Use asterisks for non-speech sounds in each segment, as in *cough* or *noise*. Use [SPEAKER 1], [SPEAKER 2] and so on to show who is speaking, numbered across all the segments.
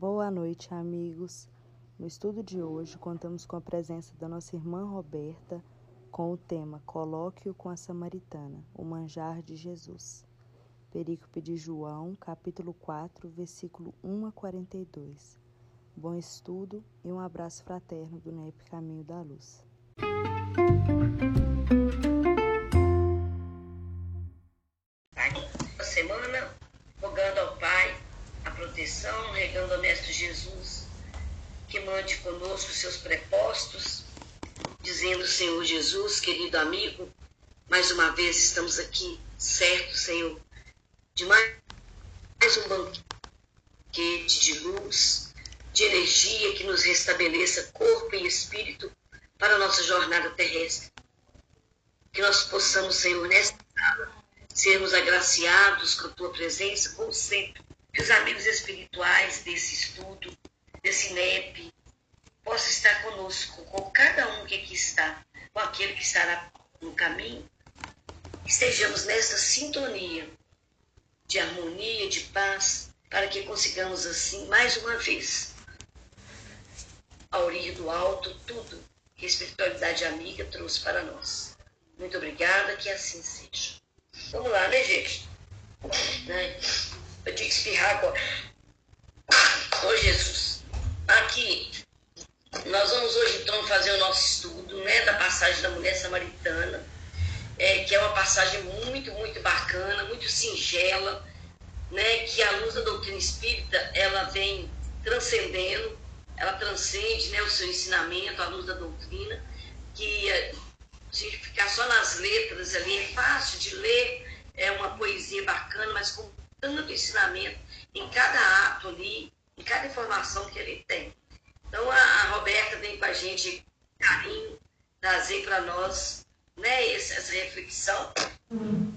[SPEAKER 1] Boa noite, amigos. No estudo de hoje, contamos com a presença da nossa irmã Roberta com o tema Colóquio com a Samaritana, o manjar de Jesus. Perícope de João, capítulo 4, versículo 1 a 42. Bom estudo e um abraço fraterno do NEP Caminho da Luz.
[SPEAKER 2] Proteção, regando ao Mestre Jesus que mande conosco seus prepostos, dizendo, Senhor Jesus, querido amigo, mais uma vez estamos aqui, certo, Senhor, de mais, mais um banquete de luz, de energia que nos restabeleça corpo e espírito para a nossa jornada terrestre. Que nós possamos, Senhor, nesta sala, sermos agraciados com a tua presença, como sempre. Os amigos espirituais desse estudo, desse NEP, possam estar conosco, com cada um que aqui está, com aquele que estará no caminho. Estejamos nessa sintonia de harmonia, de paz, para que consigamos assim, mais uma vez, a origem do alto, tudo que a espiritualidade amiga trouxe para nós. Muito obrigada, que assim seja. Vamos lá, né, gente? Né? Eu tinha que espirrar agora. Ô, Jesus. Aqui, nós vamos hoje, então, fazer o nosso estudo né, da passagem da mulher samaritana é, que é uma passagem muito, muito bacana, muito singela, né, que a luz da doutrina espírita ela vem transcendendo, ela transcende né, o seu ensinamento, a luz da doutrina, que se ficar só nas letras ali é fácil de ler, é uma poesia bacana, mas com tanto ensinamento em cada ato ali, em cada informação que ele tem. Então a, a Roberta vem com a gente carinho, trazer para nós né, essa reflexão, uhum.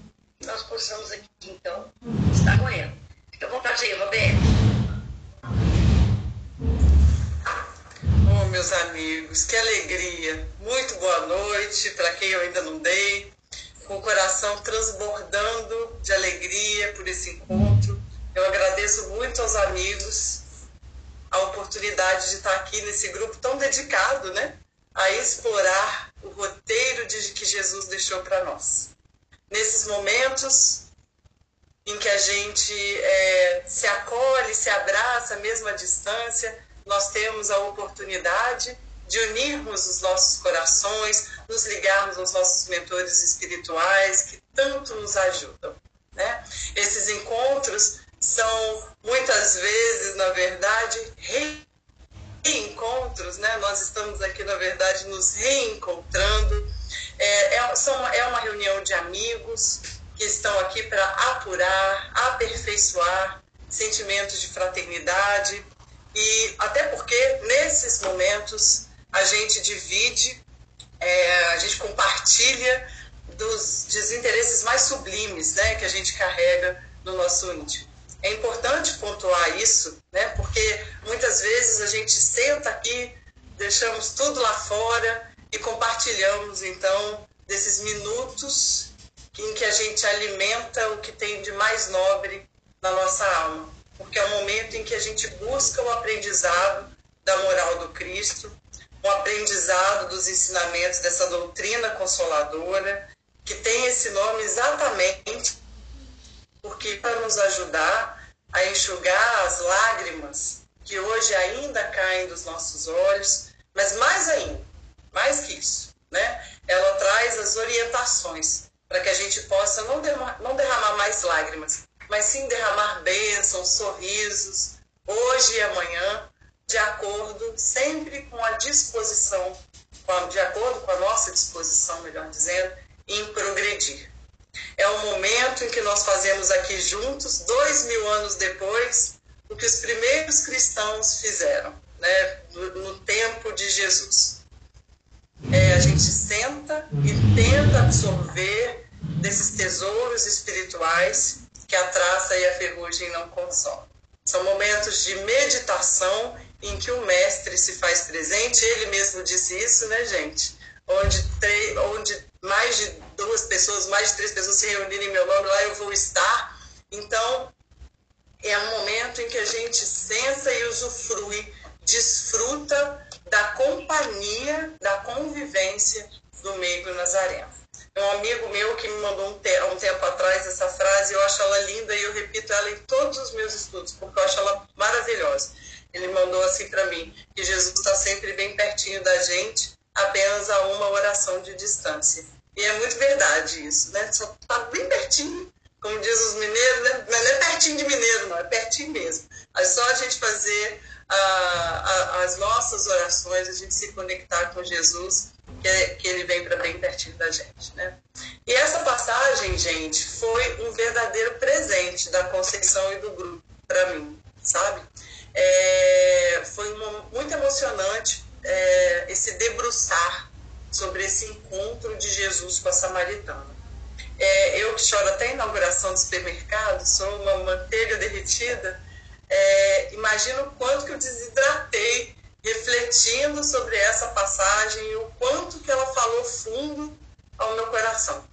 [SPEAKER 2] nós possamos aqui, então, estar com ela. Fica à vontade aí, Roberto.
[SPEAKER 3] Oh, meus amigos, que alegria! Muito boa noite para quem eu ainda não dei, com o coração transbordando de alegria por esse encontro. Eu agradeço muito aos amigos a oportunidade de estar aqui nesse grupo tão dedicado, né? A explorar o roteiro de que Jesus deixou para nós. Nesses momentos em que a gente é, se acolhe, se abraça, mesmo à distância, nós temos a oportunidade de unirmos os nossos corações, nos ligarmos aos nossos mentores espirituais que tanto nos ajudam. Né? Esses encontros são muitas vezes, na verdade, reencontros, né? Nós estamos aqui, na verdade, nos reencontrando. É, é, são, é uma reunião de amigos que estão aqui para apurar, aperfeiçoar sentimentos de fraternidade e até porque nesses momentos a gente divide, é, a gente compartilha dos desinteresses mais sublimes, né, que a gente carrega no nosso íntimo. É importante pontuar isso, né? Porque muitas vezes a gente senta aqui, deixamos tudo lá fora e compartilhamos então desses minutos em que a gente alimenta o que tem de mais nobre na nossa alma, porque é o momento em que a gente busca o aprendizado da moral do Cristo, o aprendizado dos ensinamentos dessa doutrina consoladora, que tem esse nome exatamente porque para nos ajudar a enxugar as lágrimas que hoje ainda caem dos nossos olhos, mas mais ainda, mais que isso, né? Ela traz as orientações para que a gente possa não derramar, não derramar mais lágrimas, mas sim derramar bênçãos, sorrisos, hoje e amanhã, de acordo sempre com a disposição, de acordo com a nossa disposição, melhor dizendo, em progredir. É o momento em que nós fazemos aqui juntos, dois mil anos depois, o que os primeiros cristãos fizeram, né, no, tempo de Jesus. É, a gente senta e tenta absorver desses tesouros espirituais que a traça e a ferrugem não consomem. São momentos de meditação em que o mestre se faz presente, ele mesmo disse isso, né, gente? Onde, onde mais de duas pessoas, mais de três pessoas se reunirem em meu nome, lá eu vou estar. Então, é um momento em que a gente sensa e usufrui, desfruta da companhia, da convivência do meio nazareno. Um amigo meu que me mandou um, te um tempo atrás essa frase, eu acho ela linda e eu repito ela em todos os meus estudos, porque eu acho ela maravilhosa. Ele mandou assim para mim, que Jesus está sempre bem pertinho da gente, apenas a uma oração de distância. E é muito verdade isso, né? Só está bem pertinho, como diz os mineiros, né? Não é pertinho de mineiro, não, é pertinho mesmo. É só a gente fazer a, a, as nossas orações, a gente se conectar com Jesus, que, que ele vem para bem pertinho da gente, né? E essa passagem, gente, foi um verdadeiro presente da Conceição e do grupo para mim, sabe? É, foi uma, muito emocionante é, esse debruçar sobre esse encontro de Jesus com a samaritana. É, eu que choro até a inauguração do supermercado, sou uma manteiga derretida, é, imagino o quanto que eu desidratei refletindo sobre essa passagem e o quanto que ela falou fundo ao meu coração.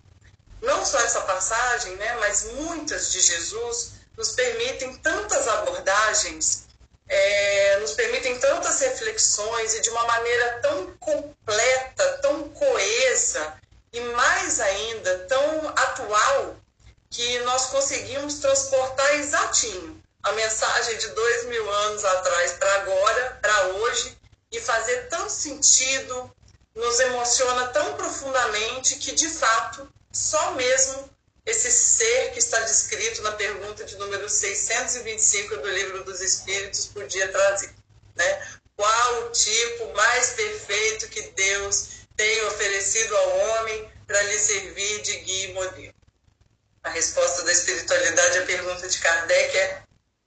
[SPEAKER 3] Não só essa passagem, né, mas muitas de Jesus nos permitem tantas abordagens é, nos permitem tantas reflexões e de uma maneira tão completa, tão coesa e mais ainda tão atual que nós conseguimos transportar exatinho a mensagem de dois mil anos atrás para agora, para hoje e fazer tão sentido, nos emociona tão profundamente que de fato só mesmo esse ser que está descrito na pergunta de número 625 do Livro dos Espíritos podia trazer. Né? Qual o tipo mais perfeito que Deus tem oferecido ao homem para lhe servir de guia e modelo? A resposta da espiritualidade à pergunta de Kardec é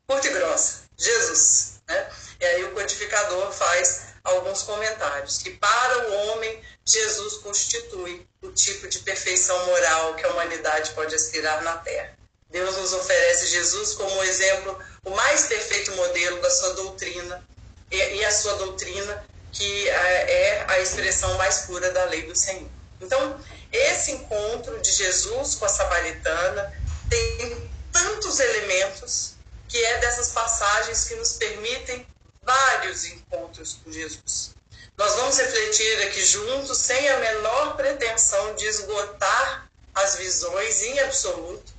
[SPEAKER 3] curta e grossa: Jesus. Né? E aí o codificador faz alguns comentários que para o homem Jesus constitui o tipo de perfeição moral que a humanidade pode aspirar na Terra. Deus nos oferece Jesus como um exemplo, o mais perfeito modelo da sua doutrina, e a sua doutrina que é, é a expressão mais pura da lei do Senhor. Então, esse encontro de Jesus com a samaritana tem tantos elementos que é dessas passagens que nos permitem vários encontros com Jesus. Nós vamos refletir aqui juntos, sem a menor pretensão de esgotar as visões em absoluto,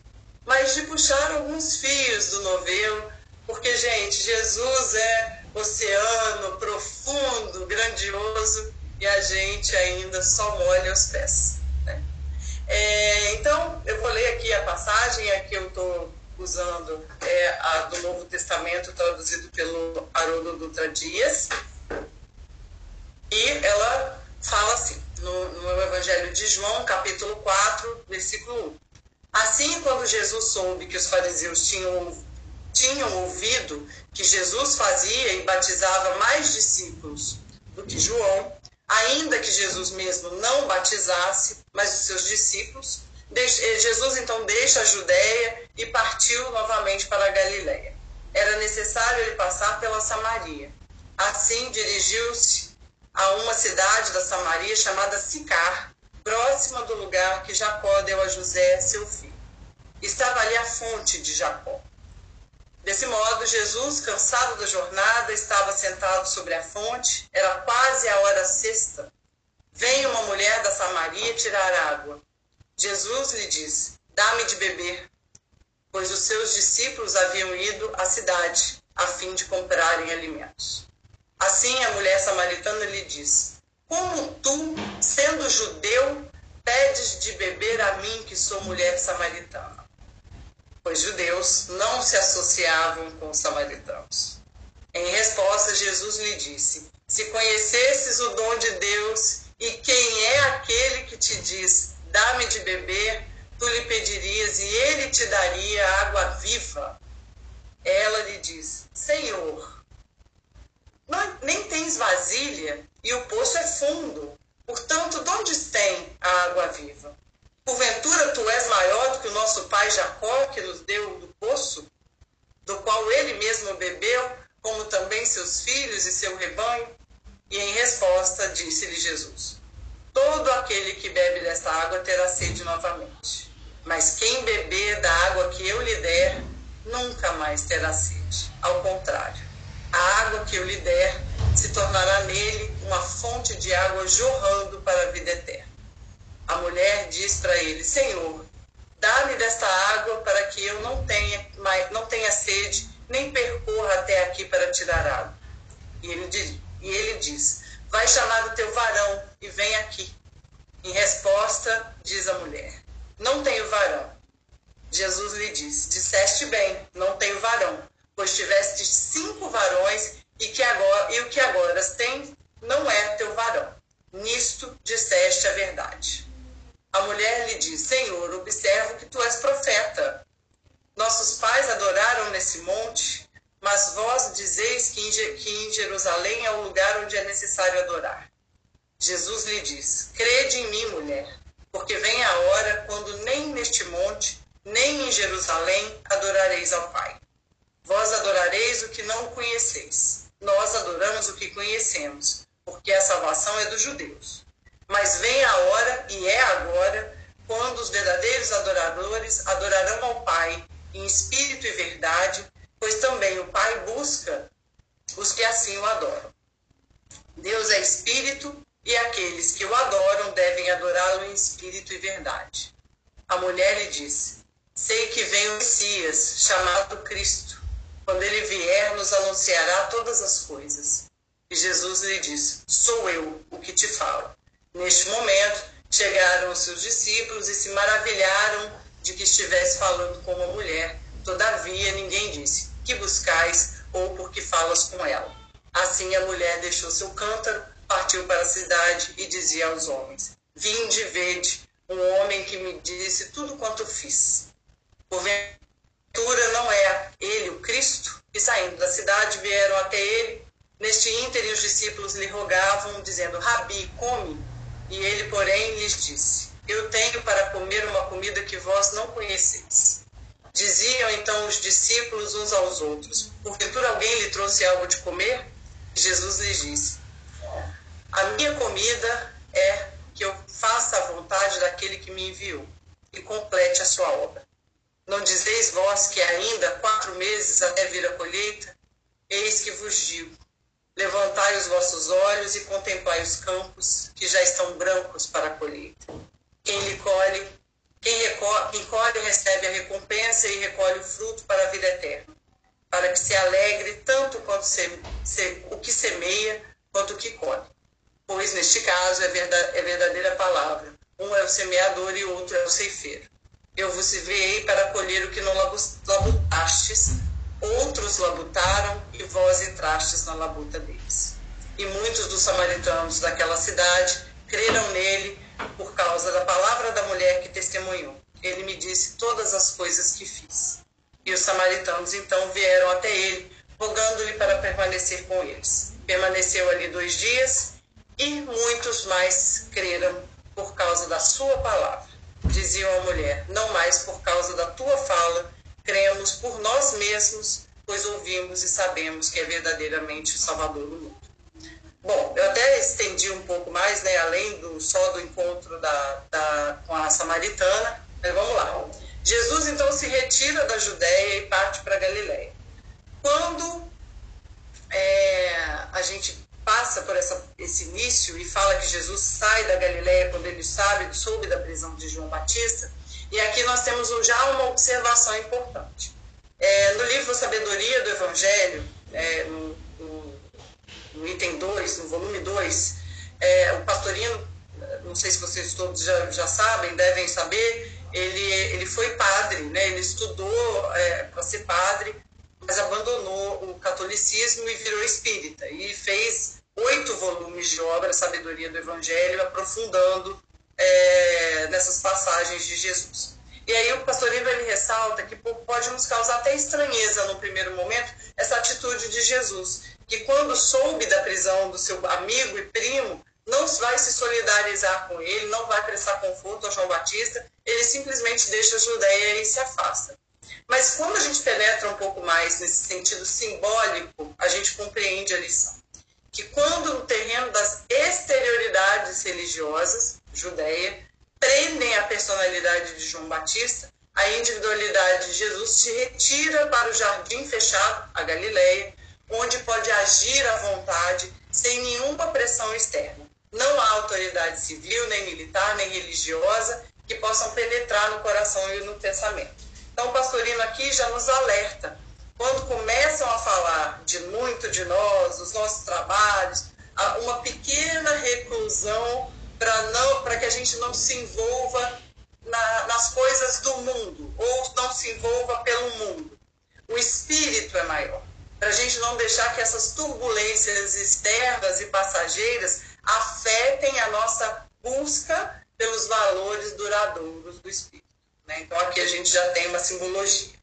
[SPEAKER 3] mas de puxar alguns fios do novelo, porque, gente, Jesus é oceano profundo, grandioso, e a gente ainda só molha os pés. Né? É, então, eu vou ler aqui a passagem, a que eu estou usando é a do Novo Testamento, traduzido pelo Haroldo Dutra Dias, e ela fala assim, no, no Evangelho de João, capítulo 4, versículo 1. Assim, quando Jesus soube que os fariseus tinham, tinham ouvido que Jesus fazia e batizava mais discípulos do que João, ainda que Jesus mesmo não batizasse, mas os seus discípulos, eh, Jesus então deixa a Judéia e partiu novamente para a Galiléia. Era necessário ele passar pela Samaria. Assim dirigiu-se a uma cidade da Samaria chamada Sicar, próxima do lugar que Jacó deu a José, seu filho. Estava ali a fonte de Jacó. Desse modo, Jesus, cansado da jornada, estava sentado sobre a fonte, era quase a hora sexta. Vem uma mulher da Samaria tirar água. Jesus lhe disse: Dá-me de beber, pois os seus discípulos haviam ido à cidade a fim de comprarem alimentos. Assim a mulher samaritana lhe diz: Como tu, sendo judeu, pedes de beber a mim, que sou mulher samaritana? Pois judeus não se associavam com os samaritanos. Em resposta, Jesus lhe disse: Se conhecesses o dom de Deus e quem é aquele que te diz: Dá-me de beber, tu lhe pedirias e ele te daria água viva. Ela lhe diz: Senhor, não, nem tens vasilha e o poço é fundo. Portanto, de onde tem a água viva? Porventura tu és maior do que o nosso pai Jacó, que nos deu do poço, do qual ele mesmo bebeu, como também seus filhos e seu rebanho? E em resposta disse-lhe Jesus: Todo aquele que bebe desta água terá sede novamente. Mas quem beber da água que eu lhe der, nunca mais terá sede. Ao contrário, a água que eu lhe der se tornará nele uma fonte de água jorrando para a vida eterna. A mulher diz para ele: Senhor, dá-me desta água para que eu não tenha, mais, não tenha sede, nem percorra até aqui para tirar água. E ele, diz, e ele diz: Vai chamar o teu varão e vem aqui. Em resposta, diz a mulher: Não tenho varão. Jesus lhe disse: Disseste bem, não tenho varão, pois tiveste cinco varões e, que agora, e o que agora tem não é teu varão. Nisto disseste a verdade. A mulher lhe diz: Senhor, observo que tu és profeta. Nossos pais adoraram nesse monte, mas vós dizeis que em Jerusalém é o lugar onde é necessário adorar. Jesus lhe diz: Crede em mim, mulher, porque vem a hora quando nem neste monte nem em Jerusalém adorareis ao Pai. Vós adorareis o que não conheceis. Nós adoramos o que conhecemos, porque a salvação é dos judeus. Mas vem a hora, e é agora, quando os verdadeiros adoradores adorarão ao Pai em espírito e verdade, pois também o Pai busca os que assim o adoram. Deus é espírito e aqueles que o adoram devem adorá-lo em espírito e verdade. A mulher lhe disse: Sei que vem o Messias, chamado Cristo. Quando ele vier, nos anunciará todas as coisas. E Jesus lhe disse: Sou eu o que te falo. Neste momento, chegaram os seus discípulos e se maravilharam de que estivesse falando com uma mulher. Todavia, ninguém disse: Que buscais ou por que falas com ela? Assim, a mulher deixou seu cântaro, partiu para a cidade e dizia aos homens: Vinde, vede, um homem que me disse tudo quanto fiz. Porventura não é ele o Cristo? E saindo da cidade vieram até ele. Neste ínterim os discípulos lhe rogavam, dizendo: Rabi, come. E ele, porém, lhes disse: Eu tenho para comer uma comida que vós não conheceis. Diziam então os discípulos uns aos outros: Porventura alguém lhe trouxe algo de comer? Jesus lhes disse: A minha comida é que eu faça a vontade daquele que me enviou e complete a sua obra. Não dizeis vós que ainda quatro meses até vir a colheita? Eis que vos digo: levantai os vossos olhos e contemplai os campos, que já estão brancos para a colheita. Quem lhe colhe, quem, recolhe, quem colhe recebe a recompensa e recolhe o fruto para a vida eterna, para que se alegre tanto quanto se, se, o que semeia quanto o que colhe. Pois neste caso é, verdade, é verdadeira palavra. Um é o semeador e outro é o ceifeiro. Eu vos enviei para colher o que não labutastes, outros labutaram e vós entrastes na labuta deles. E muitos dos samaritanos daquela cidade creram nele por causa da palavra da mulher que testemunhou. Ele me disse todas as coisas que fiz. E os samaritanos então vieram até ele, rogando-lhe para permanecer com eles. Permaneceu ali dois dias e muitos mais creram por causa da sua palavra diziam à mulher, não mais por causa da tua fala, cremos por nós mesmos, pois ouvimos e sabemos que é verdadeiramente o Salvador do mundo. Bom, eu até estendi um pouco mais, né, além do só do encontro da, da, com a samaritana, mas vamos lá. Jesus então se retira da Judéia e parte para Galiléia. Quando é, a gente passa por essa, esse início e fala que Jesus sai da Galiléia quando ele sabe, soube da prisão de João Batista. E aqui nós temos já uma observação importante. É, no livro Sabedoria do Evangelho, é, no, no, no, item 2, no volume 2, é, o pastorino, não sei se vocês todos já, já sabem, devem saber, ele, ele foi padre, né? ele estudou é, para ser padre, mas abandonou o catolicismo e virou espírita. E fez oito volumes de obra, Sabedoria do Evangelho, aprofundando é, nessas passagens de Jesus. E aí o pastor Ivo, ele ressalta que pode nos causar até estranheza no primeiro momento essa atitude de Jesus, que quando soube da prisão do seu amigo e primo, não vai se solidarizar com ele, não vai prestar conforto a João Batista, ele simplesmente deixa a Judéia e se afasta. Mas quando a gente penetra um pouco mais nesse sentido simbólico, a gente compreende a lição. Que quando no terreno das exterioridades religiosas, Judéia, prendem a personalidade de João Batista, a a individualidade de Jesus se retira para o jardim fechado, a Galileia, onde pode agir à vontade, sem nenhuma pressão externa. Não há autoridade civil, nem militar, nem religiosa que possam penetrar no coração e no pensamento. Então, o pastorino aqui já nos alerta. Quando começam a falar de muito de nós, dos nossos trabalhos, uma pequena reclusão para que a gente não se envolva na, nas coisas do mundo, ou não se envolva pelo mundo. O espírito é maior. Para a gente não deixar que essas turbulências externas e passageiras afetem a nossa busca pelos valores duradouros do espírito. Né? Então, aqui a gente já tem uma simbologia.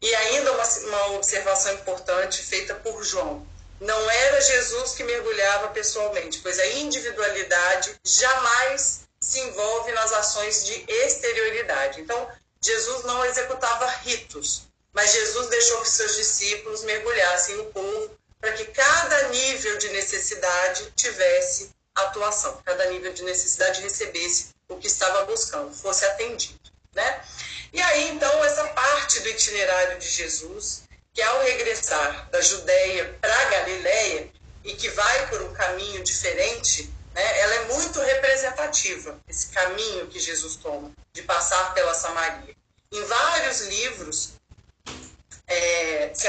[SPEAKER 3] E ainda uma, uma observação importante feita por João. Não era Jesus que mergulhava pessoalmente, pois a individualidade jamais se envolve nas ações de exterioridade. Então, Jesus não executava ritos, mas Jesus deixou que seus discípulos mergulhassem no povo para que cada nível de necessidade tivesse atuação, cada nível de necessidade recebesse o que estava buscando, fosse atendido, né? E aí, então, essa parte do itinerário de Jesus, que ao regressar da Judéia para Galiléia e que vai por um caminho diferente, né, ela é muito representativa, esse caminho que Jesus toma, de passar pela Samaria. Em vários livros, é, se,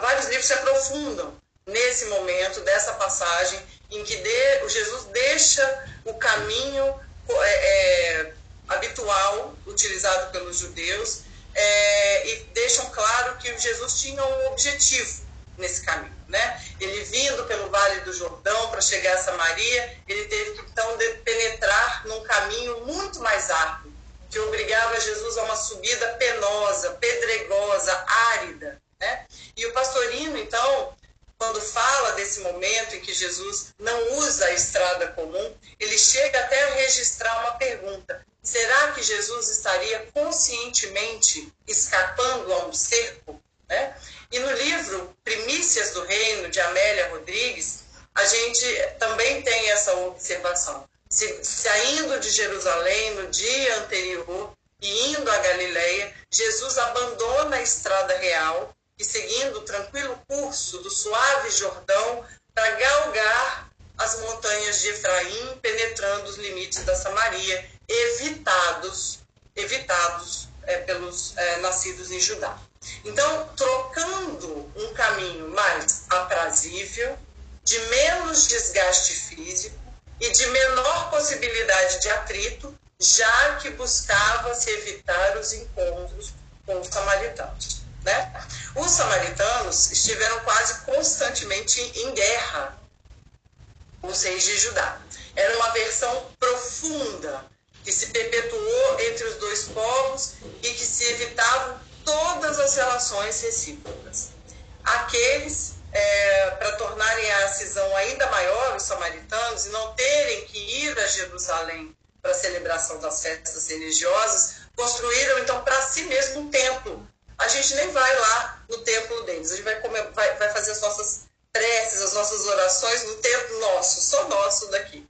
[SPEAKER 3] vários livros se aprofundam nesse momento, dessa passagem, em que de, o Jesus deixa o caminho é, é, habitual utilizado pelos judeus é, e deixam claro que Jesus tinha um objetivo nesse caminho. Né? Ele vindo pelo Vale do Jordão para chegar a Samaria, ele teve que então penetrar num caminho muito mais árduo, que obrigava Jesus a uma subida penosa, pedregosa, árida. Né? E o pastorino, então, quando fala desse momento em que Jesus não usa a estrada comum, ele chega até a registrar uma pergunta: será que Jesus estaria conscientemente escapando a um cerco? Né? E no livro Primícias do Reino, de Amélia Rodrigues, a gente também tem essa observação. Se, saindo de Jerusalém no dia anterior e indo a Galileia, Jesus abandona a estrada real e seguindo o tranquilo curso do suave Jordão para galgar as montanhas de Efraim, penetrando os limites da Samaria, evitados, evitados é, pelos é, nascidos em Judá. Então, trocando um caminho mais aprazível, de menos desgaste físico e de menor possibilidade de atrito, já que buscava se evitar os encontros com os samaritanos. Né? Os samaritanos estiveram quase constantemente em guerra com os reis de Judá. Era uma versão profunda que se perpetuou entre os dois povos e que se evitavam todas as relações recíprocas. Aqueles, é, para tornarem a cisão ainda maior, os samaritanos, e não terem que ir a Jerusalém para a celebração das festas religiosas, construíram então para si mesmo um templo. A gente nem vai lá no templo deles, a gente vai, comer, vai, vai fazer as nossas preces, as nossas orações no templo nosso, só nosso daqui.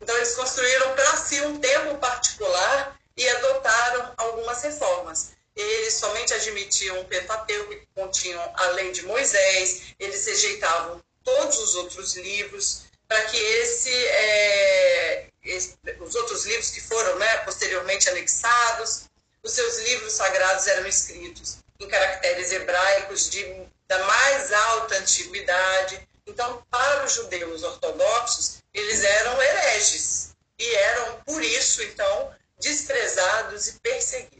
[SPEAKER 3] Então eles construíram para si um templo particular e adotaram algumas reformas eles somente admitiam o Pentateuco, que continham a lei de Moisés, eles rejeitavam todos os outros livros, para que esse, é, esse, os outros livros que foram né, posteriormente anexados, os seus livros sagrados eram escritos em caracteres hebraicos de, da mais alta antiguidade. Então, para os judeus ortodoxos, eles eram hereges e eram, por isso, então, desprezados e perseguidos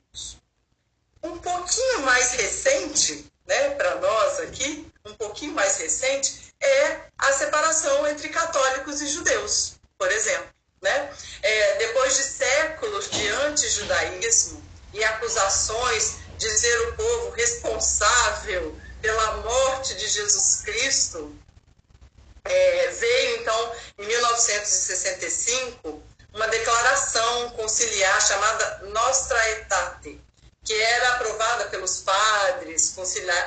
[SPEAKER 3] um pouquinho mais recente, né, para nós aqui, um pouquinho mais recente, é a separação entre católicos e judeus, por exemplo. Né? É, depois de séculos de antijudaísmo e acusações de ser o povo responsável pela morte de Jesus Cristo, é, veio então, em 1965, uma declaração conciliar chamada Nostra Aetate, que era aprovada pelos padres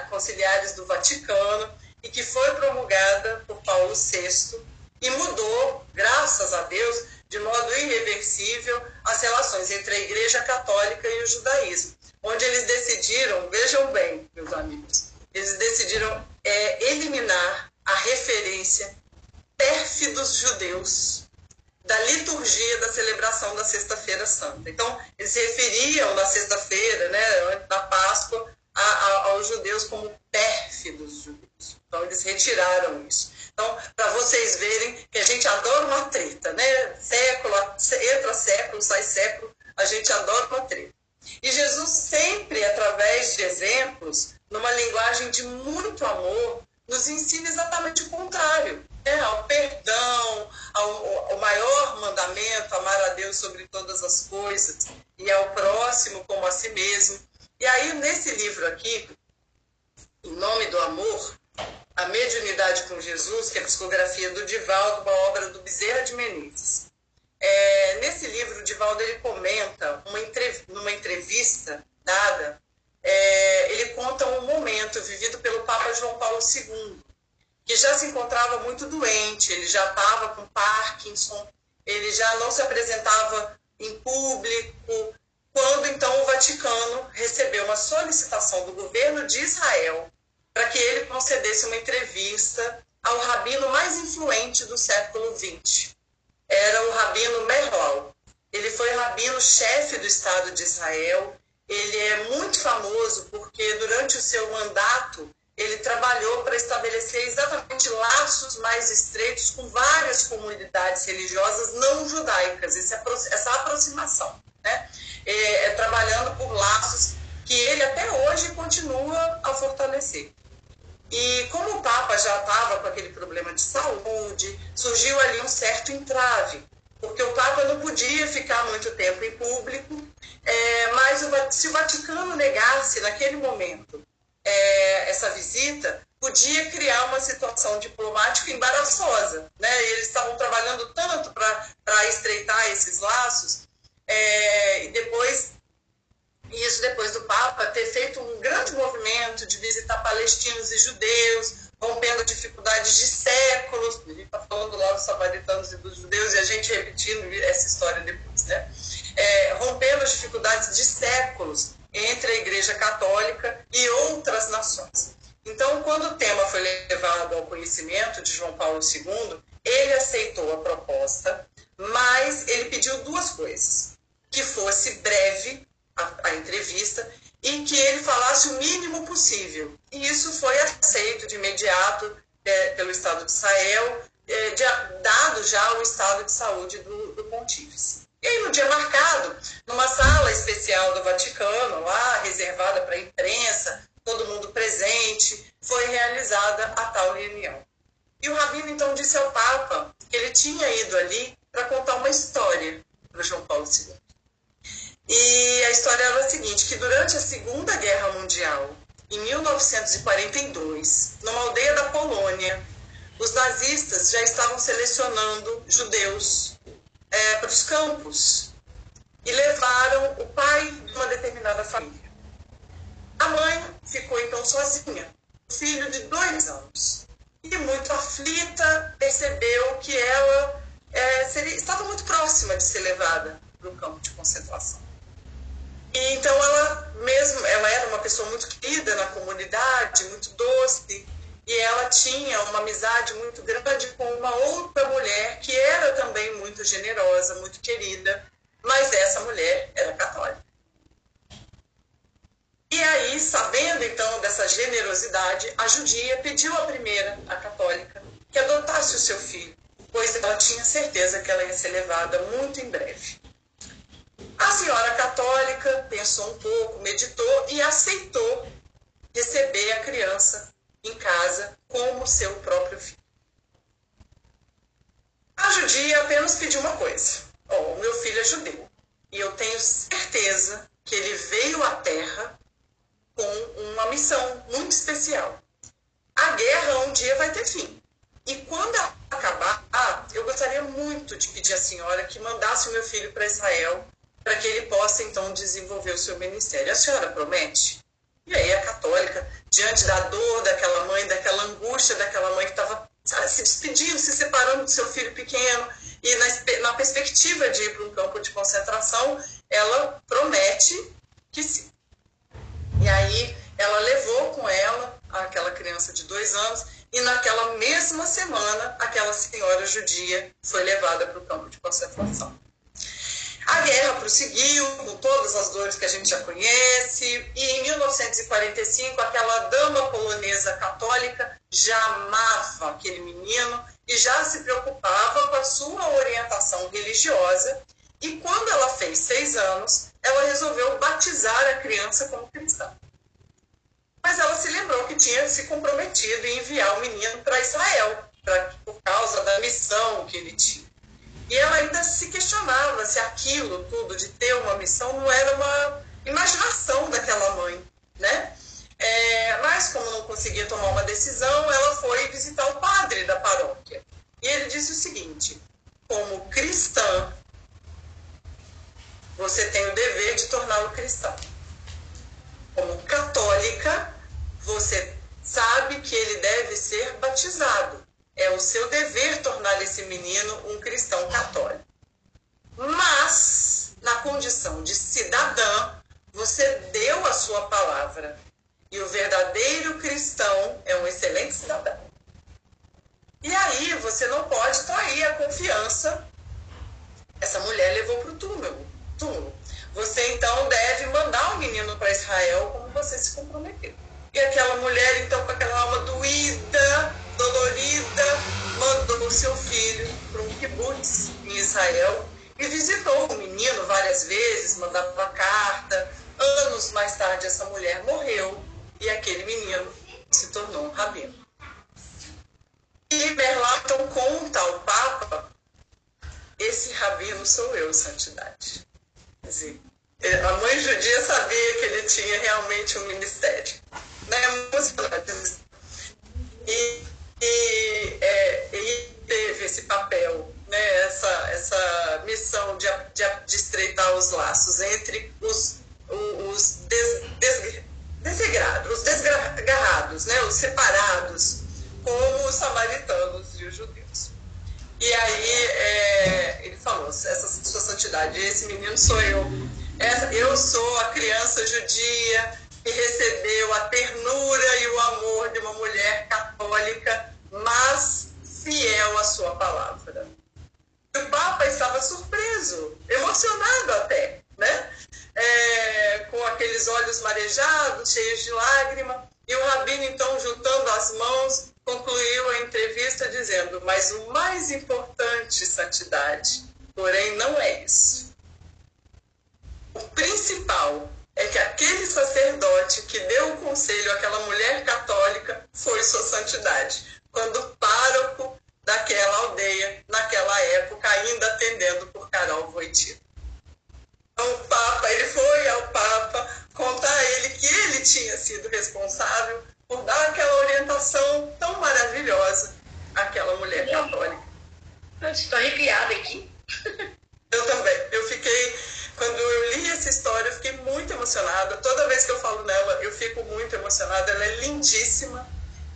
[SPEAKER 3] conciliares do Vaticano e que foi promulgada por Paulo VI e mudou, graças a Deus, de modo irreversível as relações entre a Igreja Católica e o judaísmo. onde eles decidiram, vejam bem, meus amigos, eles decidiram é, eliminar a referência pérfidos judeus da liturgia da celebração da Sexta-feira Santa. Então, eles se referiam na sexta-feira, né, na Páscoa, a, a, aos judeus como pérfidos judeus. Então, eles retiraram isso. Então, para vocês verem que a gente adora uma treta, né? Século, entra século, sai século, a gente adora uma treta. E Jesus sempre, através de exemplos, numa linguagem de muito amor, nos ensina exatamente o contrário né, ao perdão, ao, ao maior mandamento, amar a Deus sobre todas as coisas e ao próximo como a si mesmo. E aí, nesse livro aqui, Em Nome do Amor, A Mediunidade com Jesus, que é a psicografia do Divaldo, uma obra do Bezerra de Menezes. É, nesse livro, o Divaldo ele comenta, uma numa entrevista dada, é, ele conta um momento vivido pelo Papa João II, que já se encontrava muito doente, ele já estava com Parkinson, ele já não se apresentava em público, quando então o Vaticano recebeu uma solicitação do governo de Israel para que ele concedesse uma entrevista ao rabino mais influente do século XX. Era o rabino Merlau. Ele foi rabino-chefe do Estado de Israel. Ele é muito famoso porque durante o seu mandato ele trabalhou para estabelecer exatamente laços mais estreitos com várias comunidades religiosas não judaicas, essa aproximação, né? É, é, trabalhando por laços que ele até hoje continua a fortalecer. E como o Papa já estava com aquele problema de saúde, surgiu ali um certo entrave, porque o Papa não podia ficar muito tempo em público, é, mas o, se o Vaticano negasse naquele momento é, essa visita podia criar uma situação diplomática embaraçosa. Né? Eles estavam trabalhando tanto para estreitar esses laços, é, e depois, isso depois do Papa ter feito um grande movimento de visitar palestinos e judeus, rompendo dificuldades de séculos. A gente está falando lá dos samaritanos e dos judeus, e a gente repetindo essa história depois, né? É, rompendo as dificuldades de séculos entre a Igreja Católica e outras nações. Então, quando o tema foi levado ao conhecimento de João Paulo II, ele aceitou a proposta, mas ele pediu duas coisas: que fosse breve a, a entrevista e que ele falasse o mínimo possível. E isso foi aceito de imediato é, pelo Estado de Israel, é, de, dado já o estado de saúde do, do pontífice. E aí, no dia marcado, numa sala especial do Vaticano, lá reservada para a imprensa, todo mundo presente, foi realizada a tal reunião. E o rabino então disse ao Papa que ele tinha ido ali para contar uma história para João Paulo II. E a história era a seguinte, que durante a Segunda Guerra Mundial, em 1942, numa aldeia da Polônia, os nazistas já estavam selecionando judeus é, para os campos e levaram o pai de uma determinada família. A mãe ficou então sozinha, filho de dois anos, e muito aflita percebeu que ela é, seria, estava muito próxima de ser levada para o campo de concentração. E então ela mesmo, ela era uma pessoa muito querida na comunidade, muito doce, e ela tinha uma amizade muito grande com uma outra mulher que era também muito generosa, muito querida, mas essa mulher era católica. E aí, sabendo então dessa generosidade, a judia pediu à primeira, a católica, que adotasse o seu filho, pois ela tinha certeza que ela ia ser levada muito em breve. A senhora católica pensou um pouco, meditou e aceitou receber a criança em casa como seu próprio filho. A judia apenas pediu uma coisa: oh, o meu filho é judeu e eu tenho certeza que ele veio à Terra com uma missão muito especial. A guerra um dia vai ter fim. E quando acabar, ah, eu gostaria muito de pedir à senhora que mandasse o meu filho para Israel para que ele possa então desenvolver o seu ministério. A senhora promete? E aí a católica, diante da dor daquela mãe, daquela angústia daquela mãe que estava se despedindo, se separando do seu filho pequeno, e na, na perspectiva de ir para um campo de concentração, ela promete que sim. E aí ela levou com ela aquela criança de dois anos e naquela mesma semana aquela senhora judia foi levada para o campo de concentração. A guerra prosseguiu com todas as dores que a gente já conhece, e em 1945 aquela dama polonesa católica já amava aquele menino e já se preocupava com a sua orientação religiosa. E quando ela fez seis anos, ela resolveu batizar a criança como cristã. Mas ela se lembrou que tinha se comprometido em enviar o menino para Israel, pra, por causa da missão que ele tinha. E ela ainda se questionava se aquilo tudo de ter uma missão não era uma imaginação daquela mãe, né? É, mas como não conseguia tomar uma decisão, ela foi visitar o padre da paróquia. E ele disse o seguinte: como cristã, você tem o dever de torná-lo cristão. Como católica, você sabe que ele deve ser batizado é o seu dever tornar esse menino um cristão católico. Mas, na condição de cidadã, você deu a sua palavra. E o verdadeiro cristão é um excelente cidadão. E aí você não pode trair a confiança. Essa mulher levou para o túmulo, túmulo. Você então deve mandar o menino para Israel como você se comprometeu. E aquela mulher, então, com aquela alma doída, dolorida, mandou seu filho para um kibbutz em Israel e visitou o menino várias vezes, mandava carta. Anos mais tarde, essa mulher morreu e aquele menino se tornou um rabino. E Berlaton conta ao Papa: esse rabino sou eu, santidade. Quer dizer, a mãe judia sabia que ele tinha realmente um ministério. Né? E e, é, teve esse papel, né, essa, essa missão de, de, de estreitar os laços entre os, os des, des, desegrados, os desgarrados, né, os separados, como os samaritanos e os judeus. E aí é, ele falou, essa sua santidade, esse menino sou eu. Essa, eu sou a criança judia que recebeu a ternura e o amor de uma mulher católica, mas fiel à sua palavra. O Papa estava surpreso, emocionado até, né? É, com aqueles olhos marejados, cheios de lágrima, e o rabino, então, juntando as mãos, concluiu a entrevista dizendo: Mas o mais importante, santidade, porém, não é isso. O principal é que aquele sacerdote que deu o conselho àquela mulher católica foi sua santidade, quando pároco daquela aldeia, naquela época, ainda atendendo por Carol Voitila. Então, o Papa, ele foi ao Papa contar a ele que ele tinha sido responsável por dar aquela orientação tão maravilhosa àquela mulher católica.
[SPEAKER 2] Estou arrepiada aqui. *laughs*
[SPEAKER 3] Eu também. Eu fiquei quando eu li essa história, eu fiquei muito emocionada. Toda vez que eu falo nela, eu fico muito emocionada. Ela é lindíssima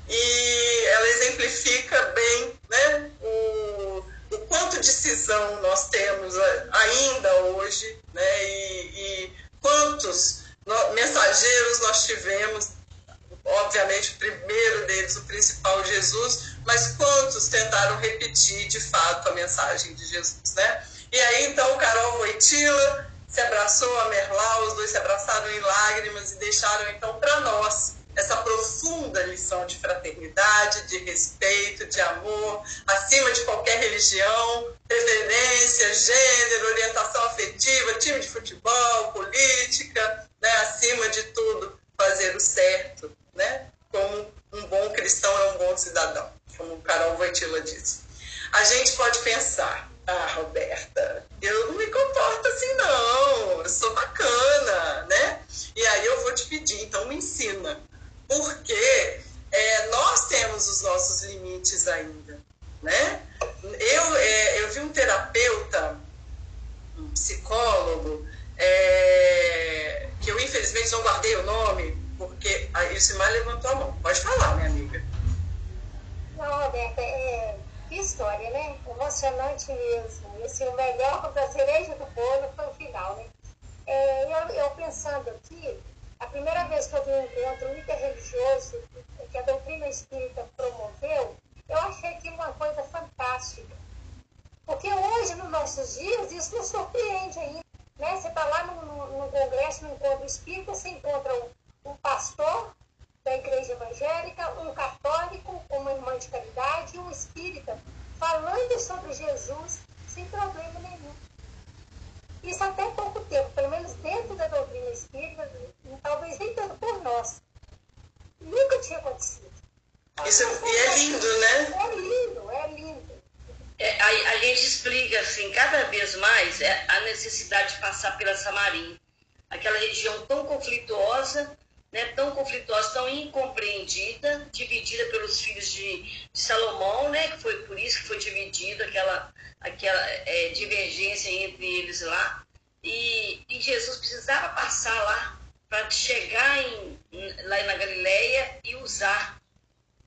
[SPEAKER 3] e ela exemplifica bem né, o, o quanto de cisão nós temos ainda hoje né, e, e quantos mensageiros nós tivemos. Obviamente, o primeiro deles, o principal, Jesus, mas quantos tentaram repetir de fato a mensagem de Jesus, né? E aí, então, Carol Voitila se abraçou a Merlau, os dois se abraçaram em lágrimas e deixaram então para nós essa profunda lição de fraternidade, de respeito, de amor, acima de qualquer religião, preferência, gênero, orientação afetiva, time de futebol, política, né? acima de tudo, fazer o certo, né? como um bom cristão é um bom cidadão, como Carol Voitila disse. A gente pode pensar, ah, Roberta, eu não me comporto assim, não. Eu sou bacana, né? E aí eu vou te pedir, então me ensina. Porque é, nós temos os nossos limites ainda, né? Eu, é, eu vi um terapeuta, um psicólogo, é, que eu infelizmente não guardei o nome, porque a Ilcimar levantou a mão. Pode falar, minha amiga.
[SPEAKER 4] Não, Roberta, é que história, né? Emocionante mesmo. Assim, o melhor *laughs* da cereja do bolo foi o final, né? É, eu, eu pensando aqui, a primeira vez que eu vi um encontro interreligioso que a doutrina espírita promoveu, eu achei aquilo uma coisa fantástica. Porque hoje, nos nossos dias, isso nos surpreende ainda. Né? Você está lá no, no, no, congresso, no encontro espírita, você encontra um pastor da igreja evangélica, um católico, uma irmã de caridade e um espírita falando sobre Jesus sem problema nenhum. Isso até pouco tempo, pelo menos dentro da doutrina espírita, talvez nem tanto por nós. Nunca tinha acontecido.
[SPEAKER 3] Isso, e é lindo, né?
[SPEAKER 4] É lindo, é lindo.
[SPEAKER 2] É, a, a, gente explica assim, cada vez mais é, a necessidade de passar pela Samarim, aquela região tão conflituosa, né, tão conflituosa, tão incompreendida, dividida pelos filhos de, de Salomão, né, que foi por isso que foi dividida aquela, aquela é, divergência entre eles lá. E, e Jesus precisava passar lá para chegar em, lá na Galileia e usar